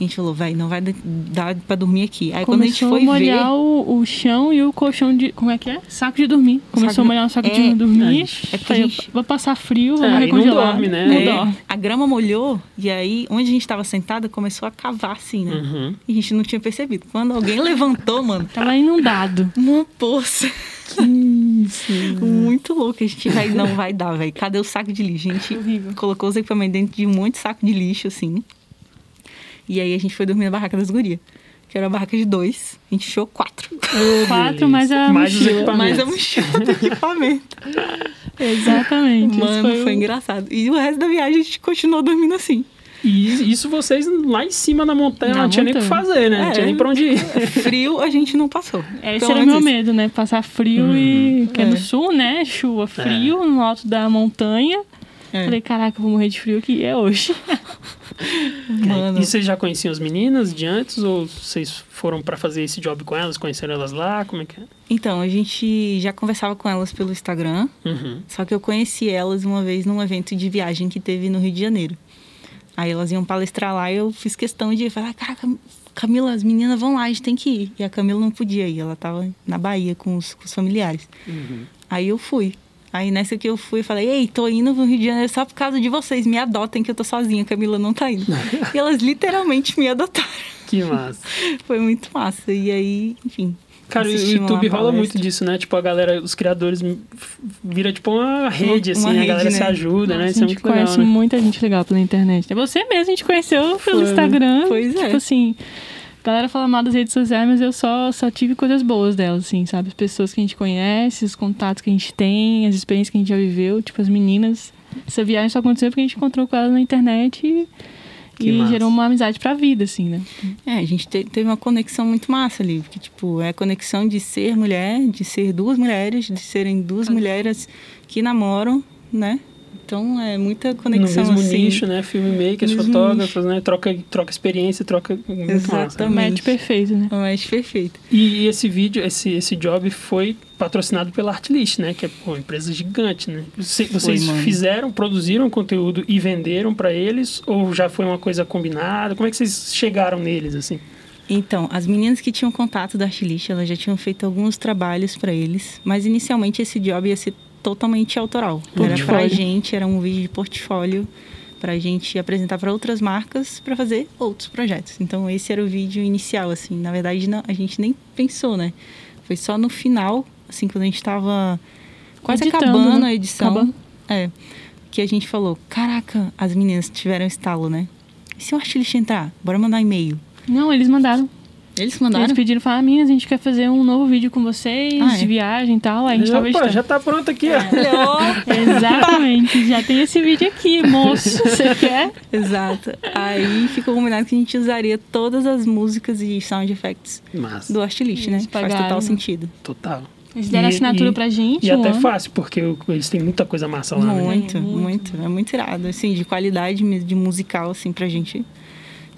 A gente falou, vai, não vai dar pra dormir aqui. Aí Começou quando a gente foi a molhar ver... o, o chão e o colchão de... Como é que é? Saco de dormir. Começou saco... a molhar o saco é, de dormir. É, é porque gente... Vai passar frio, vamos é, recongelar. Não dorme, né? Não é, dorme. A grama molhou e aí, onde a gente tava sentada, começou a cavar assim, né? Uhum. E a gente não tinha percebido. Quando alguém levantou, mano... Tava inundado. Uma poça. Que isso. Muito louco. A gente vai, não vai dar, velho. Cadê o saco de lixo? A gente Horrível. colocou os equipamentos dentro de um monte de saco de lixo, assim. E aí a gente foi dormir na barraca das gurias. Que era uma barraca de dois. A gente fechou quatro. quatro, mais a mais mochila. Mais a mochila do equipamento. Exatamente. Mano, foi, foi engraçado. E o resto da viagem a gente continuou dormindo assim. E isso vocês lá em cima na montanha na não tinha nem o que fazer, né? É, não tinha nem pra onde ir. Frio a gente não passou. Esse era o meu medo, né? Passar frio hum. e. Que é, é no sul, né? Chuva, frio, é. no alto da montanha. É. Falei, caraca, eu vou morrer de frio aqui. É hoje. Mano. E vocês já conheciam as meninas de antes? Ou vocês foram para fazer esse job com elas? Conheceram elas lá? Como é que é? Então, a gente já conversava com elas pelo Instagram. Uhum. Só que eu conheci elas uma vez num evento de viagem que teve no Rio de Janeiro. Aí elas iam palestrar lá e eu fiz questão de falar, caraca, Camila, as meninas vão lá, a gente tem que ir. E a Camila não podia ir, ela estava na Bahia com os, com os familiares. Uhum. Aí eu fui. Aí nessa que eu fui, falei, ei, tô indo pro Rio de Janeiro só por causa de vocês, me adotem que eu tô sozinha, Camila não tá indo. e elas literalmente me adotaram. Que massa. Foi muito massa. E aí, enfim. Cara, o YouTube rola muito disso, né? Tipo, a galera, os criadores vira tipo uma rede, assim, uma a galera né? se ajuda, né? Isso a é gente conhece legal, né? muita gente legal pela internet. É você mesmo, a gente conheceu pelo Foi, Instagram. Pois é. Tipo assim, a galera fala mal das redes sociais, mas eu só, só tive coisas boas delas, assim, sabe? As pessoas que a gente conhece, os contatos que a gente tem, as experiências que a gente já viveu, tipo, as meninas essa viagem só aconteceu porque a gente encontrou com ela na internet e, e gerou uma amizade pra vida, assim, né? É, a gente te, teve uma conexão muito massa ali, porque, tipo, é a conexão de ser mulher, de ser duas mulheres, de serem duas mulheres que namoram, né? Então é muita conexão no mesmo assim. nicho, né? Filmmakers, fotógrafos, né? Troca, troca experiência, troca muito Exatamente. Match perfeito, né? O match perfeito. E, e, esse vídeo, esse, esse job foi patrocinado pela Artlist, né? Que é uma empresa gigante, né? Vocês foi, fizeram, produziram conteúdo e venderam para eles? Ou já foi uma coisa combinada? Como é que vocês chegaram neles, assim? Então, as meninas que tinham contato da Artlist, elas já tinham feito alguns trabalhos para eles, mas inicialmente esse job ia ser totalmente autoral. Portfólio. Era pra gente, era um vídeo de portfólio para a gente apresentar para outras marcas para fazer outros projetos. Então esse era o vídeo inicial, assim. Na verdade não, a gente nem pensou, né? Foi só no final, assim, quando a gente estava quase Editando, acabando né? a edição, acabando. é, que a gente falou: caraca, as meninas tiveram estalo, né? E se o artilista entrar, bora mandar e-mail. Não, eles mandaram. Eles mandaram? Eles pediram, falaram, meninas, a gente quer fazer um novo vídeo com vocês, ah, é? de viagem e tal. Aí a gente Opa, tava já tá pronto aqui, ó. É. Exatamente, já tem esse vídeo aqui, moço, você quer? Exato. Aí ficou combinado que a gente usaria todas as músicas e sound effects Massa. do Artlist, né? Faz total sentido. Total. Eles deram e, assinatura e, pra gente. E um até ano. fácil, porque eles têm muita coisa massa lá, muito, né? Muito, muito. É muito irado, assim, de qualidade de musical, assim, pra gente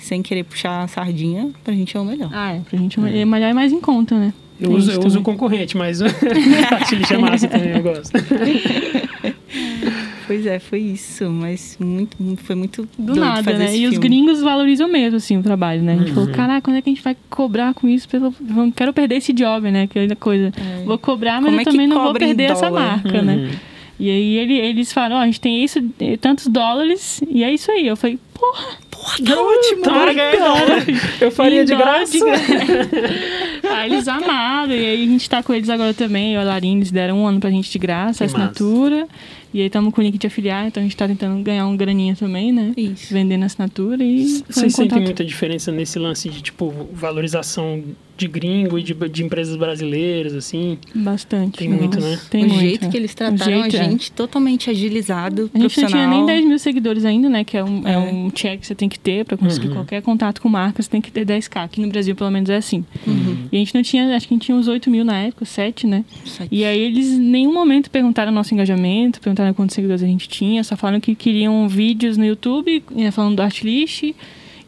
sem querer puxar a sardinha, pra gente é o melhor. Ah, é. Pra gente é, é melhor e mais em conta, né? Eu, uso, eu uso o concorrente, mas a Chile massa também, eu gosto. Pois é, foi isso, mas muito, foi muito do nada, né? E filme. os gringos valorizam mesmo assim o trabalho, né? A gente uhum. falou, caraca, quando é que a gente vai cobrar com isso? Pelo, não quero perder esse job, né? Aquela coisa. É. Vou cobrar, mas Como eu é também não vou perder essa marca, né? uhum. né? E aí ele, eles falam, ó, oh, a gente tem isso, tantos dólares, e é isso aí. Eu falei, porra, porra, tá ótimo, bora ganhar Eu faria de graça. De aí eles amaram, e aí a gente tá com eles agora também, o Alarim, eles deram um ano pra gente de graça, a assinatura. Massa. E aí estamos com o link de afiliar, então a gente está tentando ganhar um graninha também, né? Isso. Vendendo assinatura e. Vocês sentem muita diferença nesse lance de, tipo, valorização de gringo e de, de empresas brasileiras, assim? Bastante. Tem muito, né? Tem o muito, jeito é. que eles trataram jeito, a é. gente, é. totalmente agilizado, A gente não tinha nem 10 mil seguidores ainda, né? Que é um, é. é um check que você tem que ter para conseguir uhum. qualquer contato com marca, você tem que ter 10k. Aqui no Brasil, pelo menos, é assim. Uhum. E a gente não tinha, acho que a gente tinha uns 8 mil na época, 7, né? 7. E aí eles em nenhum momento perguntaram nosso engajamento, perguntaram perguntaram quantos seguidores a gente tinha, só falaram que queriam vídeos no YouTube, né, falando do Artlist,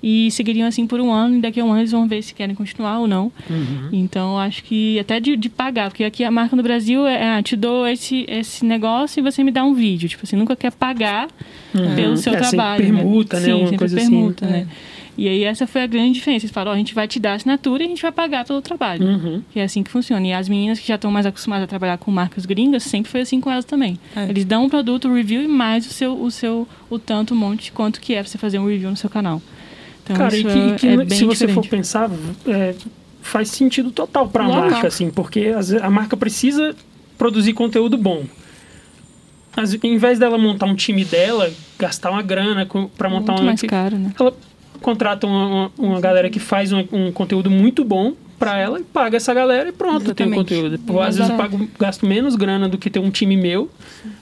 e seguiriam assim por um ano, e daqui a um ano eles vão ver se querem continuar ou não. Uhum. Então, acho que até de, de, pagar, porque aqui a marca no Brasil é, ah, te dou esse, esse negócio e você me dá um vídeo. Tipo, você nunca quer pagar uhum. pelo seu é, trabalho. Sempre permuta, né? né? Sim, sempre coisa permuta, assim. né? É. E aí essa foi a grande diferença. Eles falaram, a gente vai te dar assinatura e a gente vai pagar pelo trabalho. Uhum. E é assim que funciona. E as meninas que já estão mais acostumadas a trabalhar com marcas gringas, sempre foi assim com elas também. É. Eles dão um produto, o review e mais o seu, o seu, o tanto, um monte, quanto que é pra você fazer um review no seu canal. Então, Cara, e que, é, que é se você for pensar, é, faz sentido total para a marca, assim, porque a marca precisa produzir conteúdo bom. Mas, em vez dela montar um time dela, gastar uma grana para montar Muito uma. mais caro, né? Ela contrata uma, uma galera que faz um, um conteúdo muito bom para ela e paga essa galera e pronto, Exatamente. tem o conteúdo. Pô, às vezes eu pago, gasto menos grana do que ter um time meu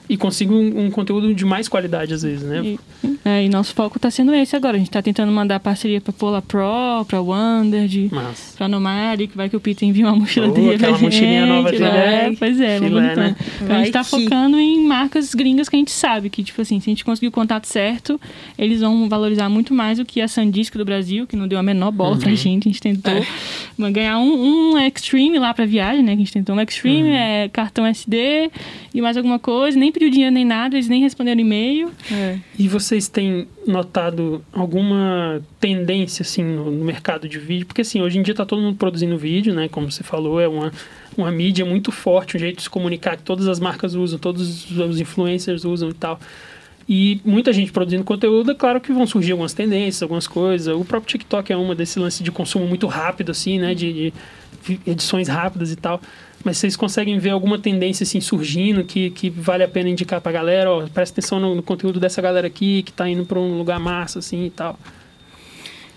e consigo um, um conteúdo de mais qualidade às vezes, né? E, é, e nosso foco está sendo esse agora. A gente está tentando mandar parceria para Pola Pro, para Wondered, para Nomadic, vai que o Peter envia uma mochila oh, dele aquela mochilinha nova dele. É, pois é, filé, né? Então, a gente está focando em marcas gringas que a gente sabe que, tipo assim, se a gente conseguir o contato certo, eles vão valorizar muito mais do que a Sandisk do Brasil, que não deu a menor bola uhum. pra gente, a gente tentou é. ganhar um, um Extreme lá para viagem, né? Que a gente tentou um Extreme, uhum. é, cartão SD e mais alguma coisa, nem pediu dinheiro nem nada, eles nem responderam e-mail. É. E vocês têm notado alguma tendência assim no, no, mercado de vídeo? Porque assim, hoje em dia está todo mundo produzindo vídeo, né? Como você falou, é uma, uma mídia muito forte, um jeito de se comunicar que todas as marcas usam, todos os influencers usam e tal. E muita gente produzindo conteúdo, é claro que vão surgir algumas tendências, algumas coisas. O próprio TikTok é uma desse lance de consumo muito rápido, assim, né? de, de edições rápidas e tal. Mas vocês conseguem ver alguma tendência assim surgindo que, que vale a pena indicar pra galera, ó, presta atenção no, no conteúdo dessa galera aqui que tá indo para um lugar massa assim e tal.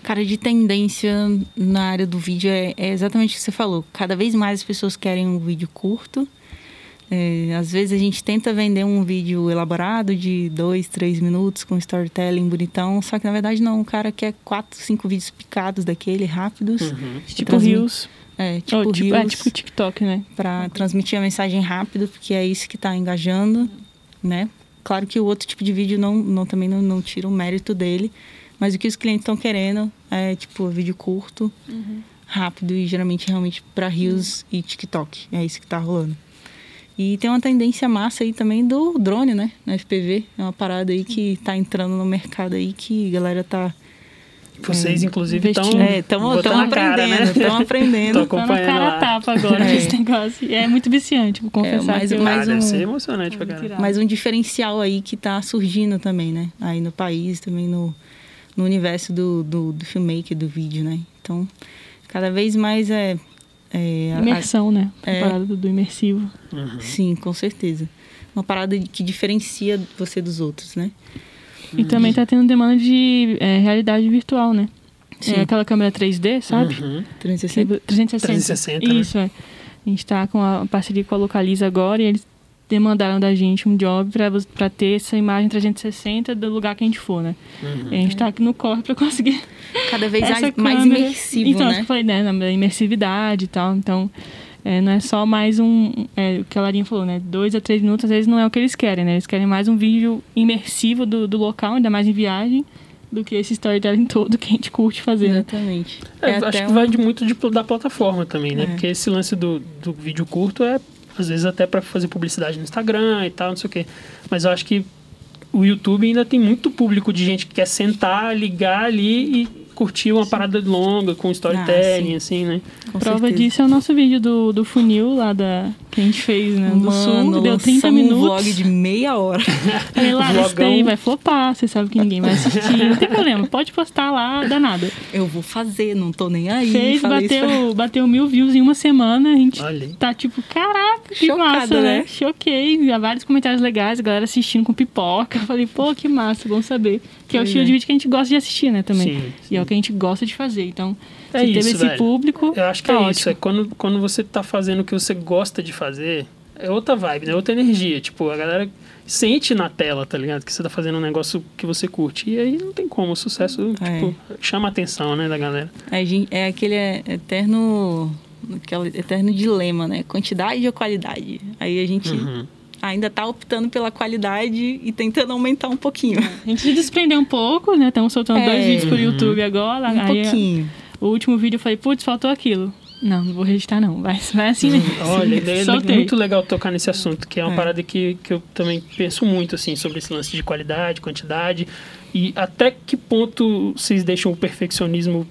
Cara, de tendência na área do vídeo é, é, exatamente o que você falou. Cada vez mais as pessoas querem um vídeo curto, É, às vezes a gente tenta vender um vídeo elaborado de dois, três minutos com storytelling bonitão, só que na verdade não, o cara quer quatro, cinco vídeos picados daquele, rápidos. Uhum. Tipo Reels. É, tipo, oh, tipo, é, tipo TikTok, né? Pra transmitir a mensagem rápido, porque é isso que tá engajando, né? Claro que o outro tipo de vídeo não, não também não, não tira o mérito dele, mas o que os clientes estão querendo é, tipo, vídeo curto, uhum. rápido e geralmente realmente para Reels uhum. e TikTok. É isso que tá rolando. E tem uma tendência massa aí também do drone, né? Na FPV. É uma parada aí que tá entrando no mercado aí que a galera tá. Vocês, é, inclusive, estão é, aprendendo, cara, né? Estão aprendendo. Tô acompanhando tá na cara tapa agora é. esse negócio. E é muito viciante, vou confessar. É, mais, que mais ah, um, deve ser emocionante pra caramba. Mais um diferencial aí que tá surgindo também, né? Aí no país, também no, no universo do, do, do filmmaker, do vídeo, né? Então, cada vez mais é é, Imersão, a, né? É, a parada do imersivo. Uhum. Sim, com certeza. Uma parada que diferencia você dos outros, né? E uhum. também tá tendo demanda de é, realidade virtual, né? Sim. É aquela câmera 3D, sabe? Uhum. 360. 360. 360 Isso, né? é. A gente tá com a parceria com a Localiza agora e eles demandaram da gente um job para ter essa imagem 360 do lugar que a gente for, né? Uhum. a gente está aqui no corre para conseguir cada vez mais, mais imersivo, então, né? eu falei, né, na imersividade e tal, então é, não é só mais um, é, o que a Larinha falou, né, dois a três minutos às vezes não é o que eles querem, né? Eles querem mais um vídeo imersivo do, do local, ainda mais em viagem do que esse storytelling todo que a gente curte fazer. Né? Exatamente. É, é acho que um... vai de muito de, da plataforma também, né? É. Porque esse lance do, do vídeo curto é às vezes até para fazer publicidade no Instagram e tal, não sei o quê. Mas eu acho que o YouTube ainda tem muito público de gente que quer sentar, ligar ali e curtir uma Sim. parada longa com storytelling, ah, assim, né? Com Prova certeza. disso é o nosso vídeo do, do funil lá da, que a gente fez, né? Do Mano, sul, deu 30 minutos. um vlog de meia hora. Isso daí vai flopar, você sabe que ninguém vai assistir. Não tem problema, pode postar lá, dá nada. Eu vou fazer, não tô nem aí. Fez, bateu, bateu mil views em uma semana, a gente Olha. tá tipo, caraca, que Chocada, massa, né? né? Choquei, há vários comentários legais, a galera assistindo com pipoca. Falei, pô, que massa, bom saber. Que é o estilo é. de vídeo que a gente gosta de assistir, né, também. Sim, sim. E é o que a gente gosta de fazer. Então, é se isso, teve esse velho. público. Eu acho que tá é ótimo. isso. É quando, quando você tá fazendo o que você gosta de fazer, é outra vibe, né? É outra energia. Tipo, a galera sente na tela, tá ligado? Que você tá fazendo um negócio que você curte. E aí não tem como. O sucesso, é. tipo, chama a atenção, né, da galera. É, é aquele eterno. Aquele eterno dilema, né? Quantidade ou qualidade? Aí a gente. Uhum ainda está optando pela qualidade e tentando aumentar um pouquinho. A gente se desprendeu um pouco, né? Estamos soltando é, dois vídeos por YouTube agora. Um aí, pouquinho. O último vídeo eu falei, putz, faltou aquilo. Não, não vou registrar não. Vai, vai assim mesmo. Olha, é muito legal tocar nesse assunto, que é uma é. parada que, que eu também penso muito, assim, sobre esse lance de qualidade, quantidade. E até que ponto vocês deixam o perfeccionismo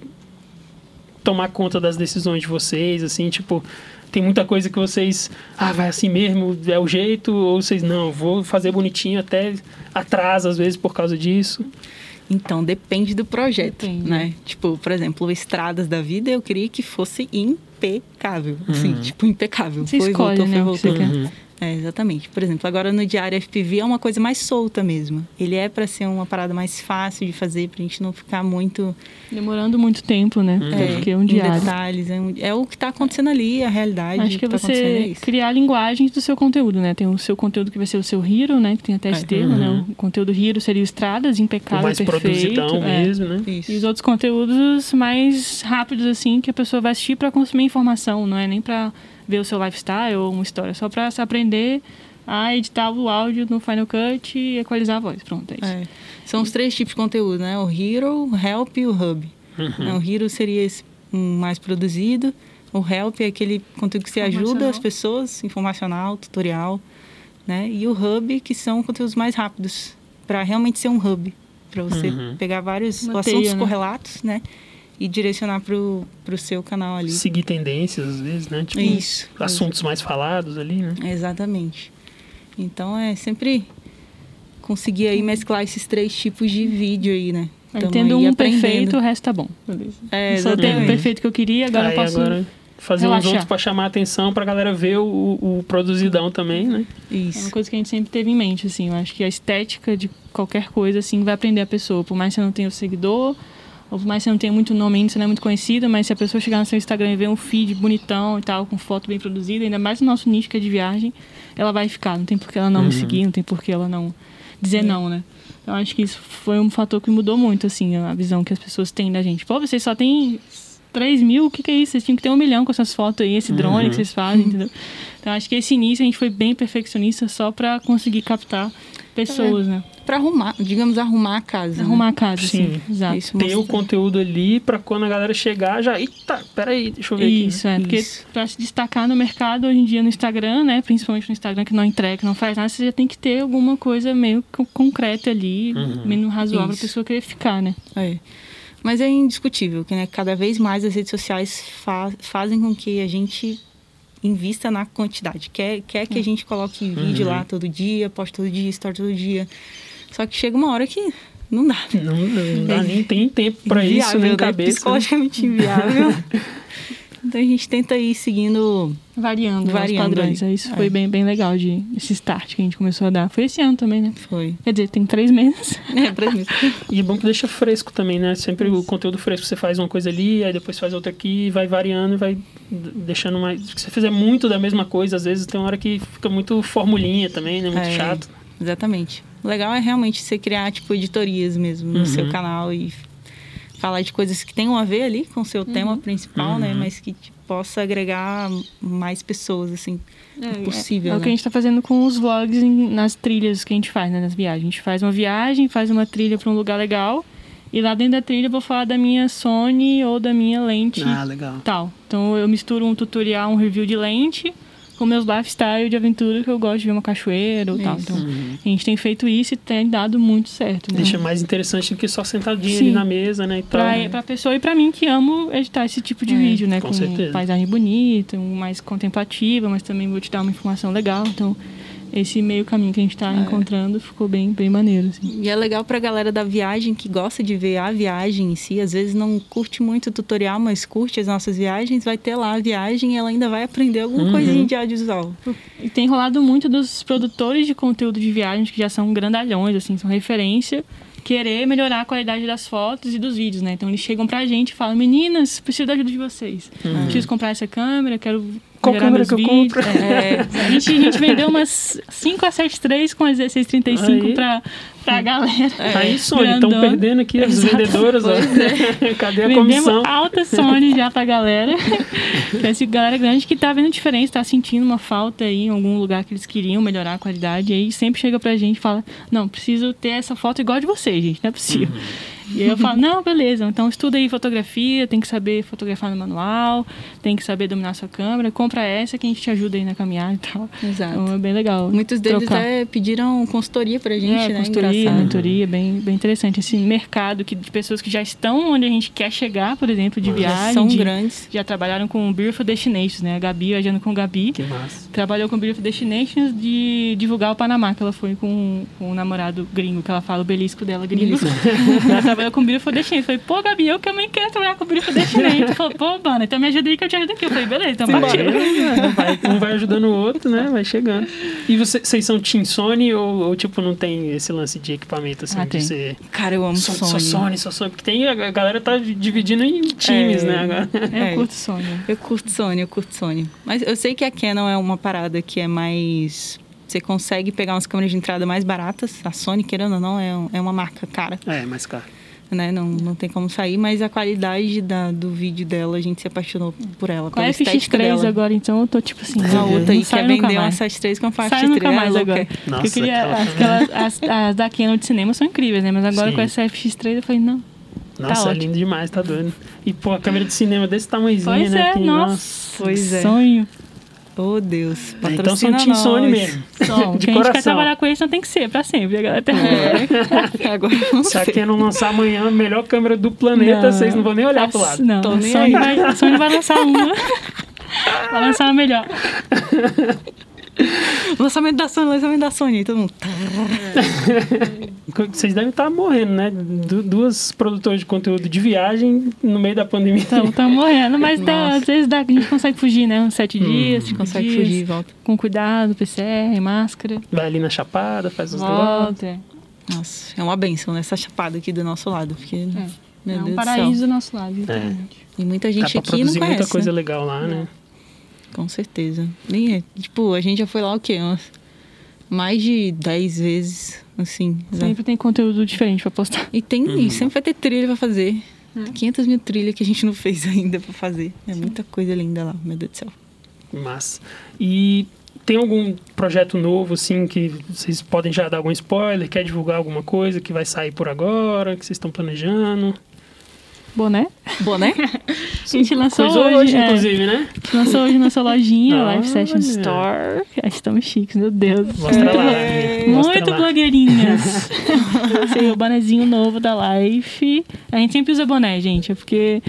tomar conta das decisões de vocês, assim, tipo tem muita coisa que vocês, ah, vai assim mesmo, é o jeito, ou vocês, não, vou fazer bonitinho até atrás, às vezes, por causa disso? Então, depende do projeto, depende. né? Tipo, por exemplo, Estradas da Vida, eu queria que fosse impecável. Uhum. Assim, tipo, impecável. Você foi, escolhe, voltou, né, foi, voltou. Uhum. É, exatamente. Por exemplo, agora no Diário FPV é uma coisa mais solta mesmo. Ele é para ser uma parada mais fácil de fazer, pra gente não ficar muito... Demorando muito tempo, né? É, Porque é um diário. detalhes. É, um, é, o que está acontecendo ali, a realidade. Acho que, que é você é criar linguagens do seu conteúdo, né? Tem o seu conteúdo que vai ser o seu hero, né? Que tem até esse é. termo, né? uhum. né? O conteúdo hero seria estradas, impecável, o mais perfeito. produzidão é. mesmo, né? Isso. E os outros conteúdos mais rápidos, assim, que a pessoa vai assistir para consumir informação, não é nem para ver o seu lifestyle ou uma história, só para aprender a editar o áudio no Final Cut e equalizar a voz. Pronto, é isso. É. São os três tipos de conteúdo, né? O Hero, o Help e o Hub. Uhum. O Hero seria esse um mais produzido. O Help é aquele conteúdo que você ajuda as pessoas, informacional, tutorial. Né? E o Hub, que são conteúdos mais rápidos, para realmente ser um hub. Para você uhum. pegar vários Uma assuntos né? correlatos, né? E direcionar para o seu canal ali. Seguir tendências, às vezes, né? Tipo, Isso. Assuntos mais falados ali, né? Exatamente. Então é sempre conseguir aí mesclar esses três tipos de vídeo aí, né? Tamo Tendo um aprendendo. perfeito, o resto tá bom. Beleza. É, Só tem o perfeito que eu queria, agora aí, eu posso agora fazer relaxar. uns outros para chamar a atenção, para a galera ver o, o, produzidão também, né? Isso. É uma coisa que a gente sempre teve em mente, assim. Eu acho que a estética de qualquer coisa, assim, vai aprender a pessoa. Por mais que você não tenha o seguidor ou por mais que você não tenha muito nome ainda, você não é muito conhecido, mas se a pessoa chegar no seu Instagram e ver um feed bonitão e tal, com foto bem produzida, ainda mais no nosso nicho que é de viagem, ela vai ficar. Não tem por que ela não uhum. me seguir, não tem por que ela não dizer uhum. não, né? Então acho que isso foi um fator que mudou muito, assim, a visão que as pessoas têm da gente. Pô, vocês só têm 3 mil, o que, que é isso? Vocês tinham que ter um milhão com essas fotos aí, esse drone uhum. que vocês fazem, entendeu? Então acho que esse início a gente foi bem perfeccionista só para conseguir captar pessoas, é. né? Para arrumar, digamos, arrumar a casa. Arrumar né? a casa, sim. sim. Exato. Isso Ter o conteúdo ali para quando a galera chegar já. Eita, peraí, deixa eu ver Isso, aqui. Né? é. Porque para se destacar no mercado hoje em dia no Instagram, né? Principalmente no Instagram que não entrega, que não faz nada, você já tem que ter alguma coisa meio concreta ali, uhum. menos razoável para a pessoa querer ficar, né? É. Mas é indiscutível que né, cada vez mais as redes sociais fa fazem com que a gente invista na quantidade. Quer, quer que a gente coloque vídeo uhum. lá todo dia, poste todo dia, story todo dia. Só que chega uma hora que não dá. Não, não dá, é, nem tem tempo para isso, nem né? cabeça. Psicologicamente inviável. Então a gente tenta ir seguindo. Variando, variando os padrões. Aí. Isso é. foi bem, bem legal de esse start que a gente começou a dar. Foi esse ano também, né? Foi. Quer dizer, tem três meses. É, três meses. e é bom que deixa fresco também, né? Sempre Isso. o conteúdo fresco. Você faz uma coisa ali, aí depois faz outra aqui, vai variando e vai deixando mais. Se você fizer muito da mesma coisa, às vezes tem uma hora que fica muito formulinha também, né? Muito é, chato. Exatamente. O legal é realmente você criar, tipo, editorias mesmo no uhum. seu canal e falar de coisas que tenham a ver ali com o seu uhum. tema principal, né? uhum. né? Mas que tipo, possa agregar mais pessoas, assim, é, possível. É, é né? o que a gente está fazendo com os vlogs em, nas trilhas que a gente faz, né? Nas viagens. A gente faz uma viagem, faz uma trilha para um lugar legal. E lá dentro da trilha eu vou falar da minha Sony ou da minha lente. Ah, legal. Tal. Então eu misturo um tutorial, um review de lente com meus lifestyle de aventura que eu gosto de ver uma cachoeira ou isso. tal. Então, uhum. a gente tem feito isso e tem dado muito certo. Né? Deixa mais interessante do que só sentadinho Sim. ali na mesa, né? E pra, tal, né? pra pessoa e pra mim que amo editar esse tipo de é, vídeo, né? Com, com certeza. paisagem bonita, mais contemplativa, mas também vou te dar uma informação legal. Então, esse meio caminho que a gente está é. encontrando ficou bem, bem maneiro. Assim. E é legal para a galera da viagem que gosta de ver a viagem em si. Às vezes não curte muito o tutorial, mas curte as nossas viagens. Vai ter lá a viagem e ela ainda vai aprender alguma uhum. coisinha de audiovisual. E tem rolado muito dos produtores de conteúdo de viagens que já são grandalhões, assim, são referência querer melhorar a qualidade das fotos e dos vídeos, né? Então eles chegam pra gente e falam, meninas, preciso da ajuda de vocês. Uhum. Preciso comprar essa câmera, quero qual câmera que eu vídeos. compro? É, a, gente, a gente vendeu umas 5 a 7 3 com a 1635 para pra galera. É. Aí, Sony, estão perdendo aqui as vendedoras. Ó. É. Cadê a Vendemos comissão? alta Sony já pra galera. Essa galera grande que tá vendo diferença, tá sentindo uma falta aí em algum lugar que eles queriam melhorar a qualidade. Aí sempre chega pra gente e fala: Não, preciso ter essa foto igual de vocês, gente. Não é possível. Uhum. E aí eu falo, não, beleza, então estuda aí fotografia, tem que saber fotografar no manual, tem que saber dominar sua câmera, compra essa que a gente te ajuda aí na caminhada e tal. Exato. Então é bem legal. Muitos deles é, pediram consultoria pra gente, é, né? Consultoria, mentoria, bem, bem interessante. Esse mercado que, de pessoas que já estão onde a gente quer chegar, por exemplo, de viagem. São de, grandes. Já trabalharam com Beautiful Destinations, né? A Gabi, viajando com Gabi. Que massa. Trabalhou com Beautiful Destinations de divulgar o Panamá, que ela foi com, com um namorado gringo, que ela fala o belisco dela gringo. ela trabalhou com eu falei, pô, Gabi, eu também quero trabalhar com. Ele falou, pô, mano, então me ajuda aí que eu te ajudo aqui. Eu falei, beleza, então partiu. Um vai, um vai ajudando o outro, né? Vai chegando. E você, vocês são Team Sony ou, ou, tipo, não tem esse lance de equipamento assim? Ah, de ser... Cara, eu amo só, Sony. Só Sony, só Sony. Porque tem, a galera tá dividindo em times, é, né? Agora. É, eu curto Sony. Eu curto Sony, eu curto Sony. Mas eu sei que a Canon é uma parada que é mais você consegue pegar umas câmeras de entrada mais baratas. A Sony, querendo ou não, é, é uma marca cara. É, mais cara né? Não, não tem como sair, mas a qualidade da, do vídeo dela, a gente se apaixonou por ela. Com a FX3 dela. agora, então eu tô tipo assim. A outra aí quer vender uma FX3 com a FX3. Sai nunca mais agora. Nossa, eu queria, aquela... as, as da Canon de cinema são incríveis, né? Mas agora Sim. com essa FX3 eu falei, não. Nossa, tá é lindo demais, tá doido. E, pô, a câmera de cinema desse tamanhozinho, pois né? É, que, nossa, nossa, pois é. Sonho. Oh, Deus. É, então são Team Sony mesmo. Som. de Quem coração. quer trabalhar com eles não tem que ser, pra sempre. Agora, até é. agora não Se a Canon lançar amanhã a melhor câmera do planeta, não. vocês não vão nem olhar pro lado. Não, Tô nem Sony, vai, Sony vai lançar uma. vai lançar a melhor. Lançamento da Sony, lançamento da Sony. Todo mundo. Vocês devem estar morrendo, né? Du duas produtoras de conteúdo de viagem no meio da pandemia. Estão tá morrendo, mas dá, às vezes dá, a gente consegue fugir, né? Uns sete hum. dias, cinco consegue dias, fugir e volta. Com cuidado, PCR, máscara. Vai ali na chapada, faz os volta. Nossa, é uma benção nessa chapada aqui do nosso lado, porque. É. Meu é um Deus paraíso do, do nosso lado, literalmente. É. E muita gente Dá pra aqui produzir não conhece. muita coisa né? legal lá, né? Com certeza. Nem é. Tipo, a gente já foi lá o quê? Umas mais de 10 vezes, assim. Sempre tem conteúdo diferente pra postar. E tem, Uhum. sempre vai ter trilha pra fazer. É. 500 mil trilhas que a gente não fez ainda pra fazer. É muita coisa linda lá, meu Deus do céu. Massa. E tem algum projeto novo, assim, que vocês podem já dar algum spoiler? Quer divulgar alguma coisa que vai sair por agora, que vocês estão planejando? Boné. Boné? A gente lançou Coisa hoje, hoje, é, inclusive, né? lançou hoje nossa lojinha, Olha. Live Session Store. Estamos chiques, meu Deus. Mostra Muito lá. Mostra Muito lá. blogueirinhas. O bonezinho novo da Life. A gente sempre usa boné, gente, é porque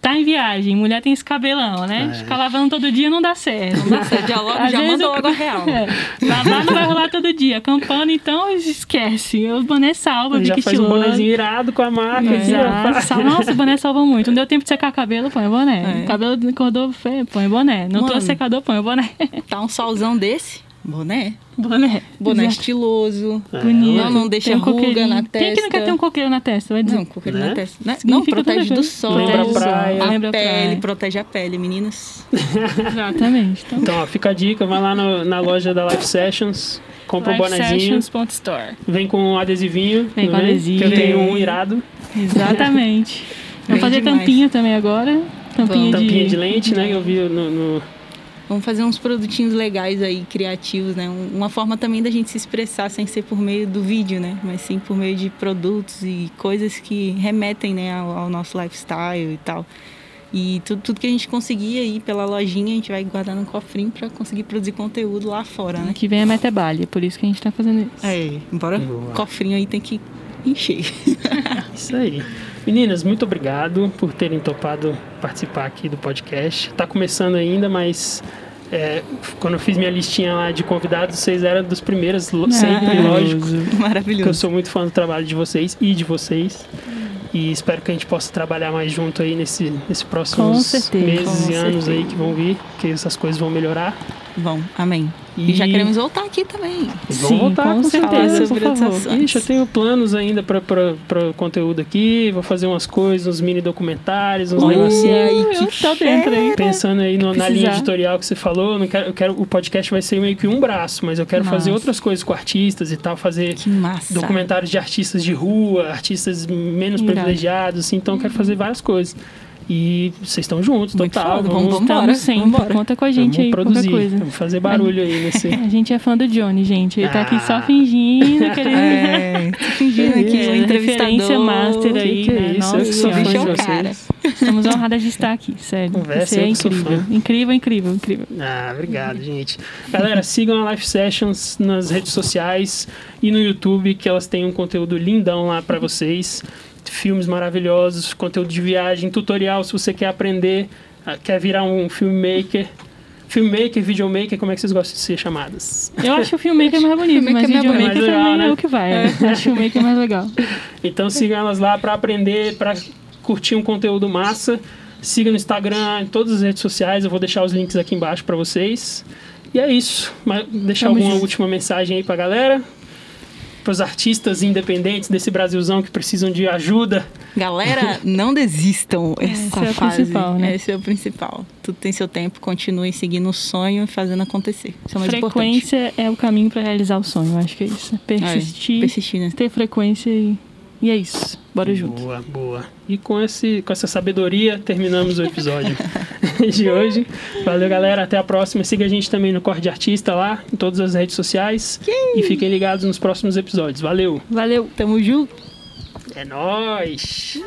tá em viagem, mulher tem esse cabelão, né? É. Ficar lavando todo dia não dá certo. Não dá certo. Já logo- Às já manda eu- logo a real. É, lavar não vai rolar todo dia. Acampando, então, esquece. O boné salva, Já fica faz um bonezinho irado com a marca ó. Exato. Nossa, o boné salva muito. Não deu tempo de secar cabelo, põe o boné. É. Cabelo acordou feio, põe o boné. Não Mano. trouxe secador, põe o boné. Tá um solzão desse? Boné. boné. Boné Exato. estiloso. É, Bonito. Não, não deixa um ruga coqueirinho. na Quem que não quer testa. ter um coqueiro na testa? Vai dizer. Não, coqueiro Né? na testa. Não, Não, protege do sol. Lembra a praia. A Lembra pele, praia. protege a pele, meninas. Exatamente. Então, Então, ó, fica a dica, vai lá no- na loja da Life Sessions, compra um bonezinho, Livesessions.store. vem com um adesivinho, Vem com vem? adesivo. que eu tenho um irado, Exatamente. Vamos fazer demais. tampinha também agora. Tampinha, Vamos. tampinha de lente, né, que eu vi no... no- Vamos fazer uns produtinhos legais aí, criativos, né? Um- Uma forma também da gente se expressar sem ser por meio do vídeo, né? Mas sim por meio de produtos e coisas que remetem, né, ao, ao nosso lifestyle e tal. E tudo, tudo que a gente conseguir aí pela lojinha, a gente vai guardar num cofrinho para conseguir produzir conteúdo lá fora, né? Que vem a metabalha, por isso que a gente tá fazendo isso. É, embora Boa. o cofrinho aí tem que encher. Isso aí. Meninas, muito obrigado por terem topado participar aqui do podcast. Tá começando ainda, mas é, quando eu fiz minha listinha lá de convidados, vocês eram dos primeiros, lo- sempre, lógico. Porque eu Maravilhoso. sou muito fã do trabalho de vocês e de vocês. E espero que a gente possa trabalhar mais junto aí nesse, nesse próximos certeza, meses e anos aí que vão vir, que essas coisas vão melhorar. Bom, amém. E, E- já queremos voltar aqui também. E Sim, vão voltar com com certeza, por favor. Ixi, eu tenho planos ainda para o conteúdo aqui. Vou fazer umas coisas, uns mini documentários, uns negocinhos. aí, que tô dentro aí. Pensando aí no- na linha editorial que você falou, não quero, eu quero, o podcast vai ser meio que um braço, mas eu quero fazer Nossa. outras coisas com artistas e tal, fazer documentários de artistas de rua, artistas menos Irado. privilegiados, assim, então eu quero fazer várias coisas. E vocês estão juntos, Muito total. foda, vamos, vamos- sempre. vambora. Conta com a gente vamos aí, produzir, qualquer coisa. vamos fazer barulho aí nesse. A gente é fã do Johnny, gente. Ele tá aqui só Ah. fingindo, querendo. É, tô fingindo aqui, É, um entrevistador. referência master aí, Que que é né? isso? Nossa Eu que sou fã de é o cara. vocês. Estamos honradas de estar aqui, sério. Conversa, Você é incrível. fã. Incrível, incrível, incrível. Ah, obrigado, gente. Galera, sigam a Life Sessions nas redes sociais e no YouTube, que elas têm um conteúdo lindão lá pra vocês. Filmes maravilhosos, conteúdo de viagem, tutorial se você quer aprender, ah, quer virar um filmmaker. Filmmaker, videomaker, como é que vocês gostam de ser chamadas? Eu acho o filmmaker mais bonito, Filmmaker mas é videomaker bonito. também Mais legal, é né? o que vai. Eu acho o filmmaker mais legal. Então sigam elas lá pra aprender, pra curtir um conteúdo massa. Siga no Instagram, em todas as redes sociais, eu vou deixar os links aqui embaixo pra vocês. E é isso. Mas deixar Tamo alguma última mensagem aí pra galera? Pros artistas independentes desse Brasilzão que precisam de ajuda. Galera, não desistam essa Esse é o fase. principal, né? Esse é o principal. Tudo tem seu tempo, continue seguindo o sonho e fazendo acontecer. Isso é o mais importante. Frequência é o caminho pra realizar o sonho, acho que é isso. Persistir, É, persistir, né? ter frequência e, e é isso. Bora junto. Boa, boa. E com, esse, com essa sabedoria terminamos o episódio de hoje. Valeu, galera. Até a próxima. Siga a gente também no Corre de Artista lá, em todas as redes sociais. Yay! E fiquem ligados nos próximos episódios. Valeu. Valeu. Tamo junto. É nóis.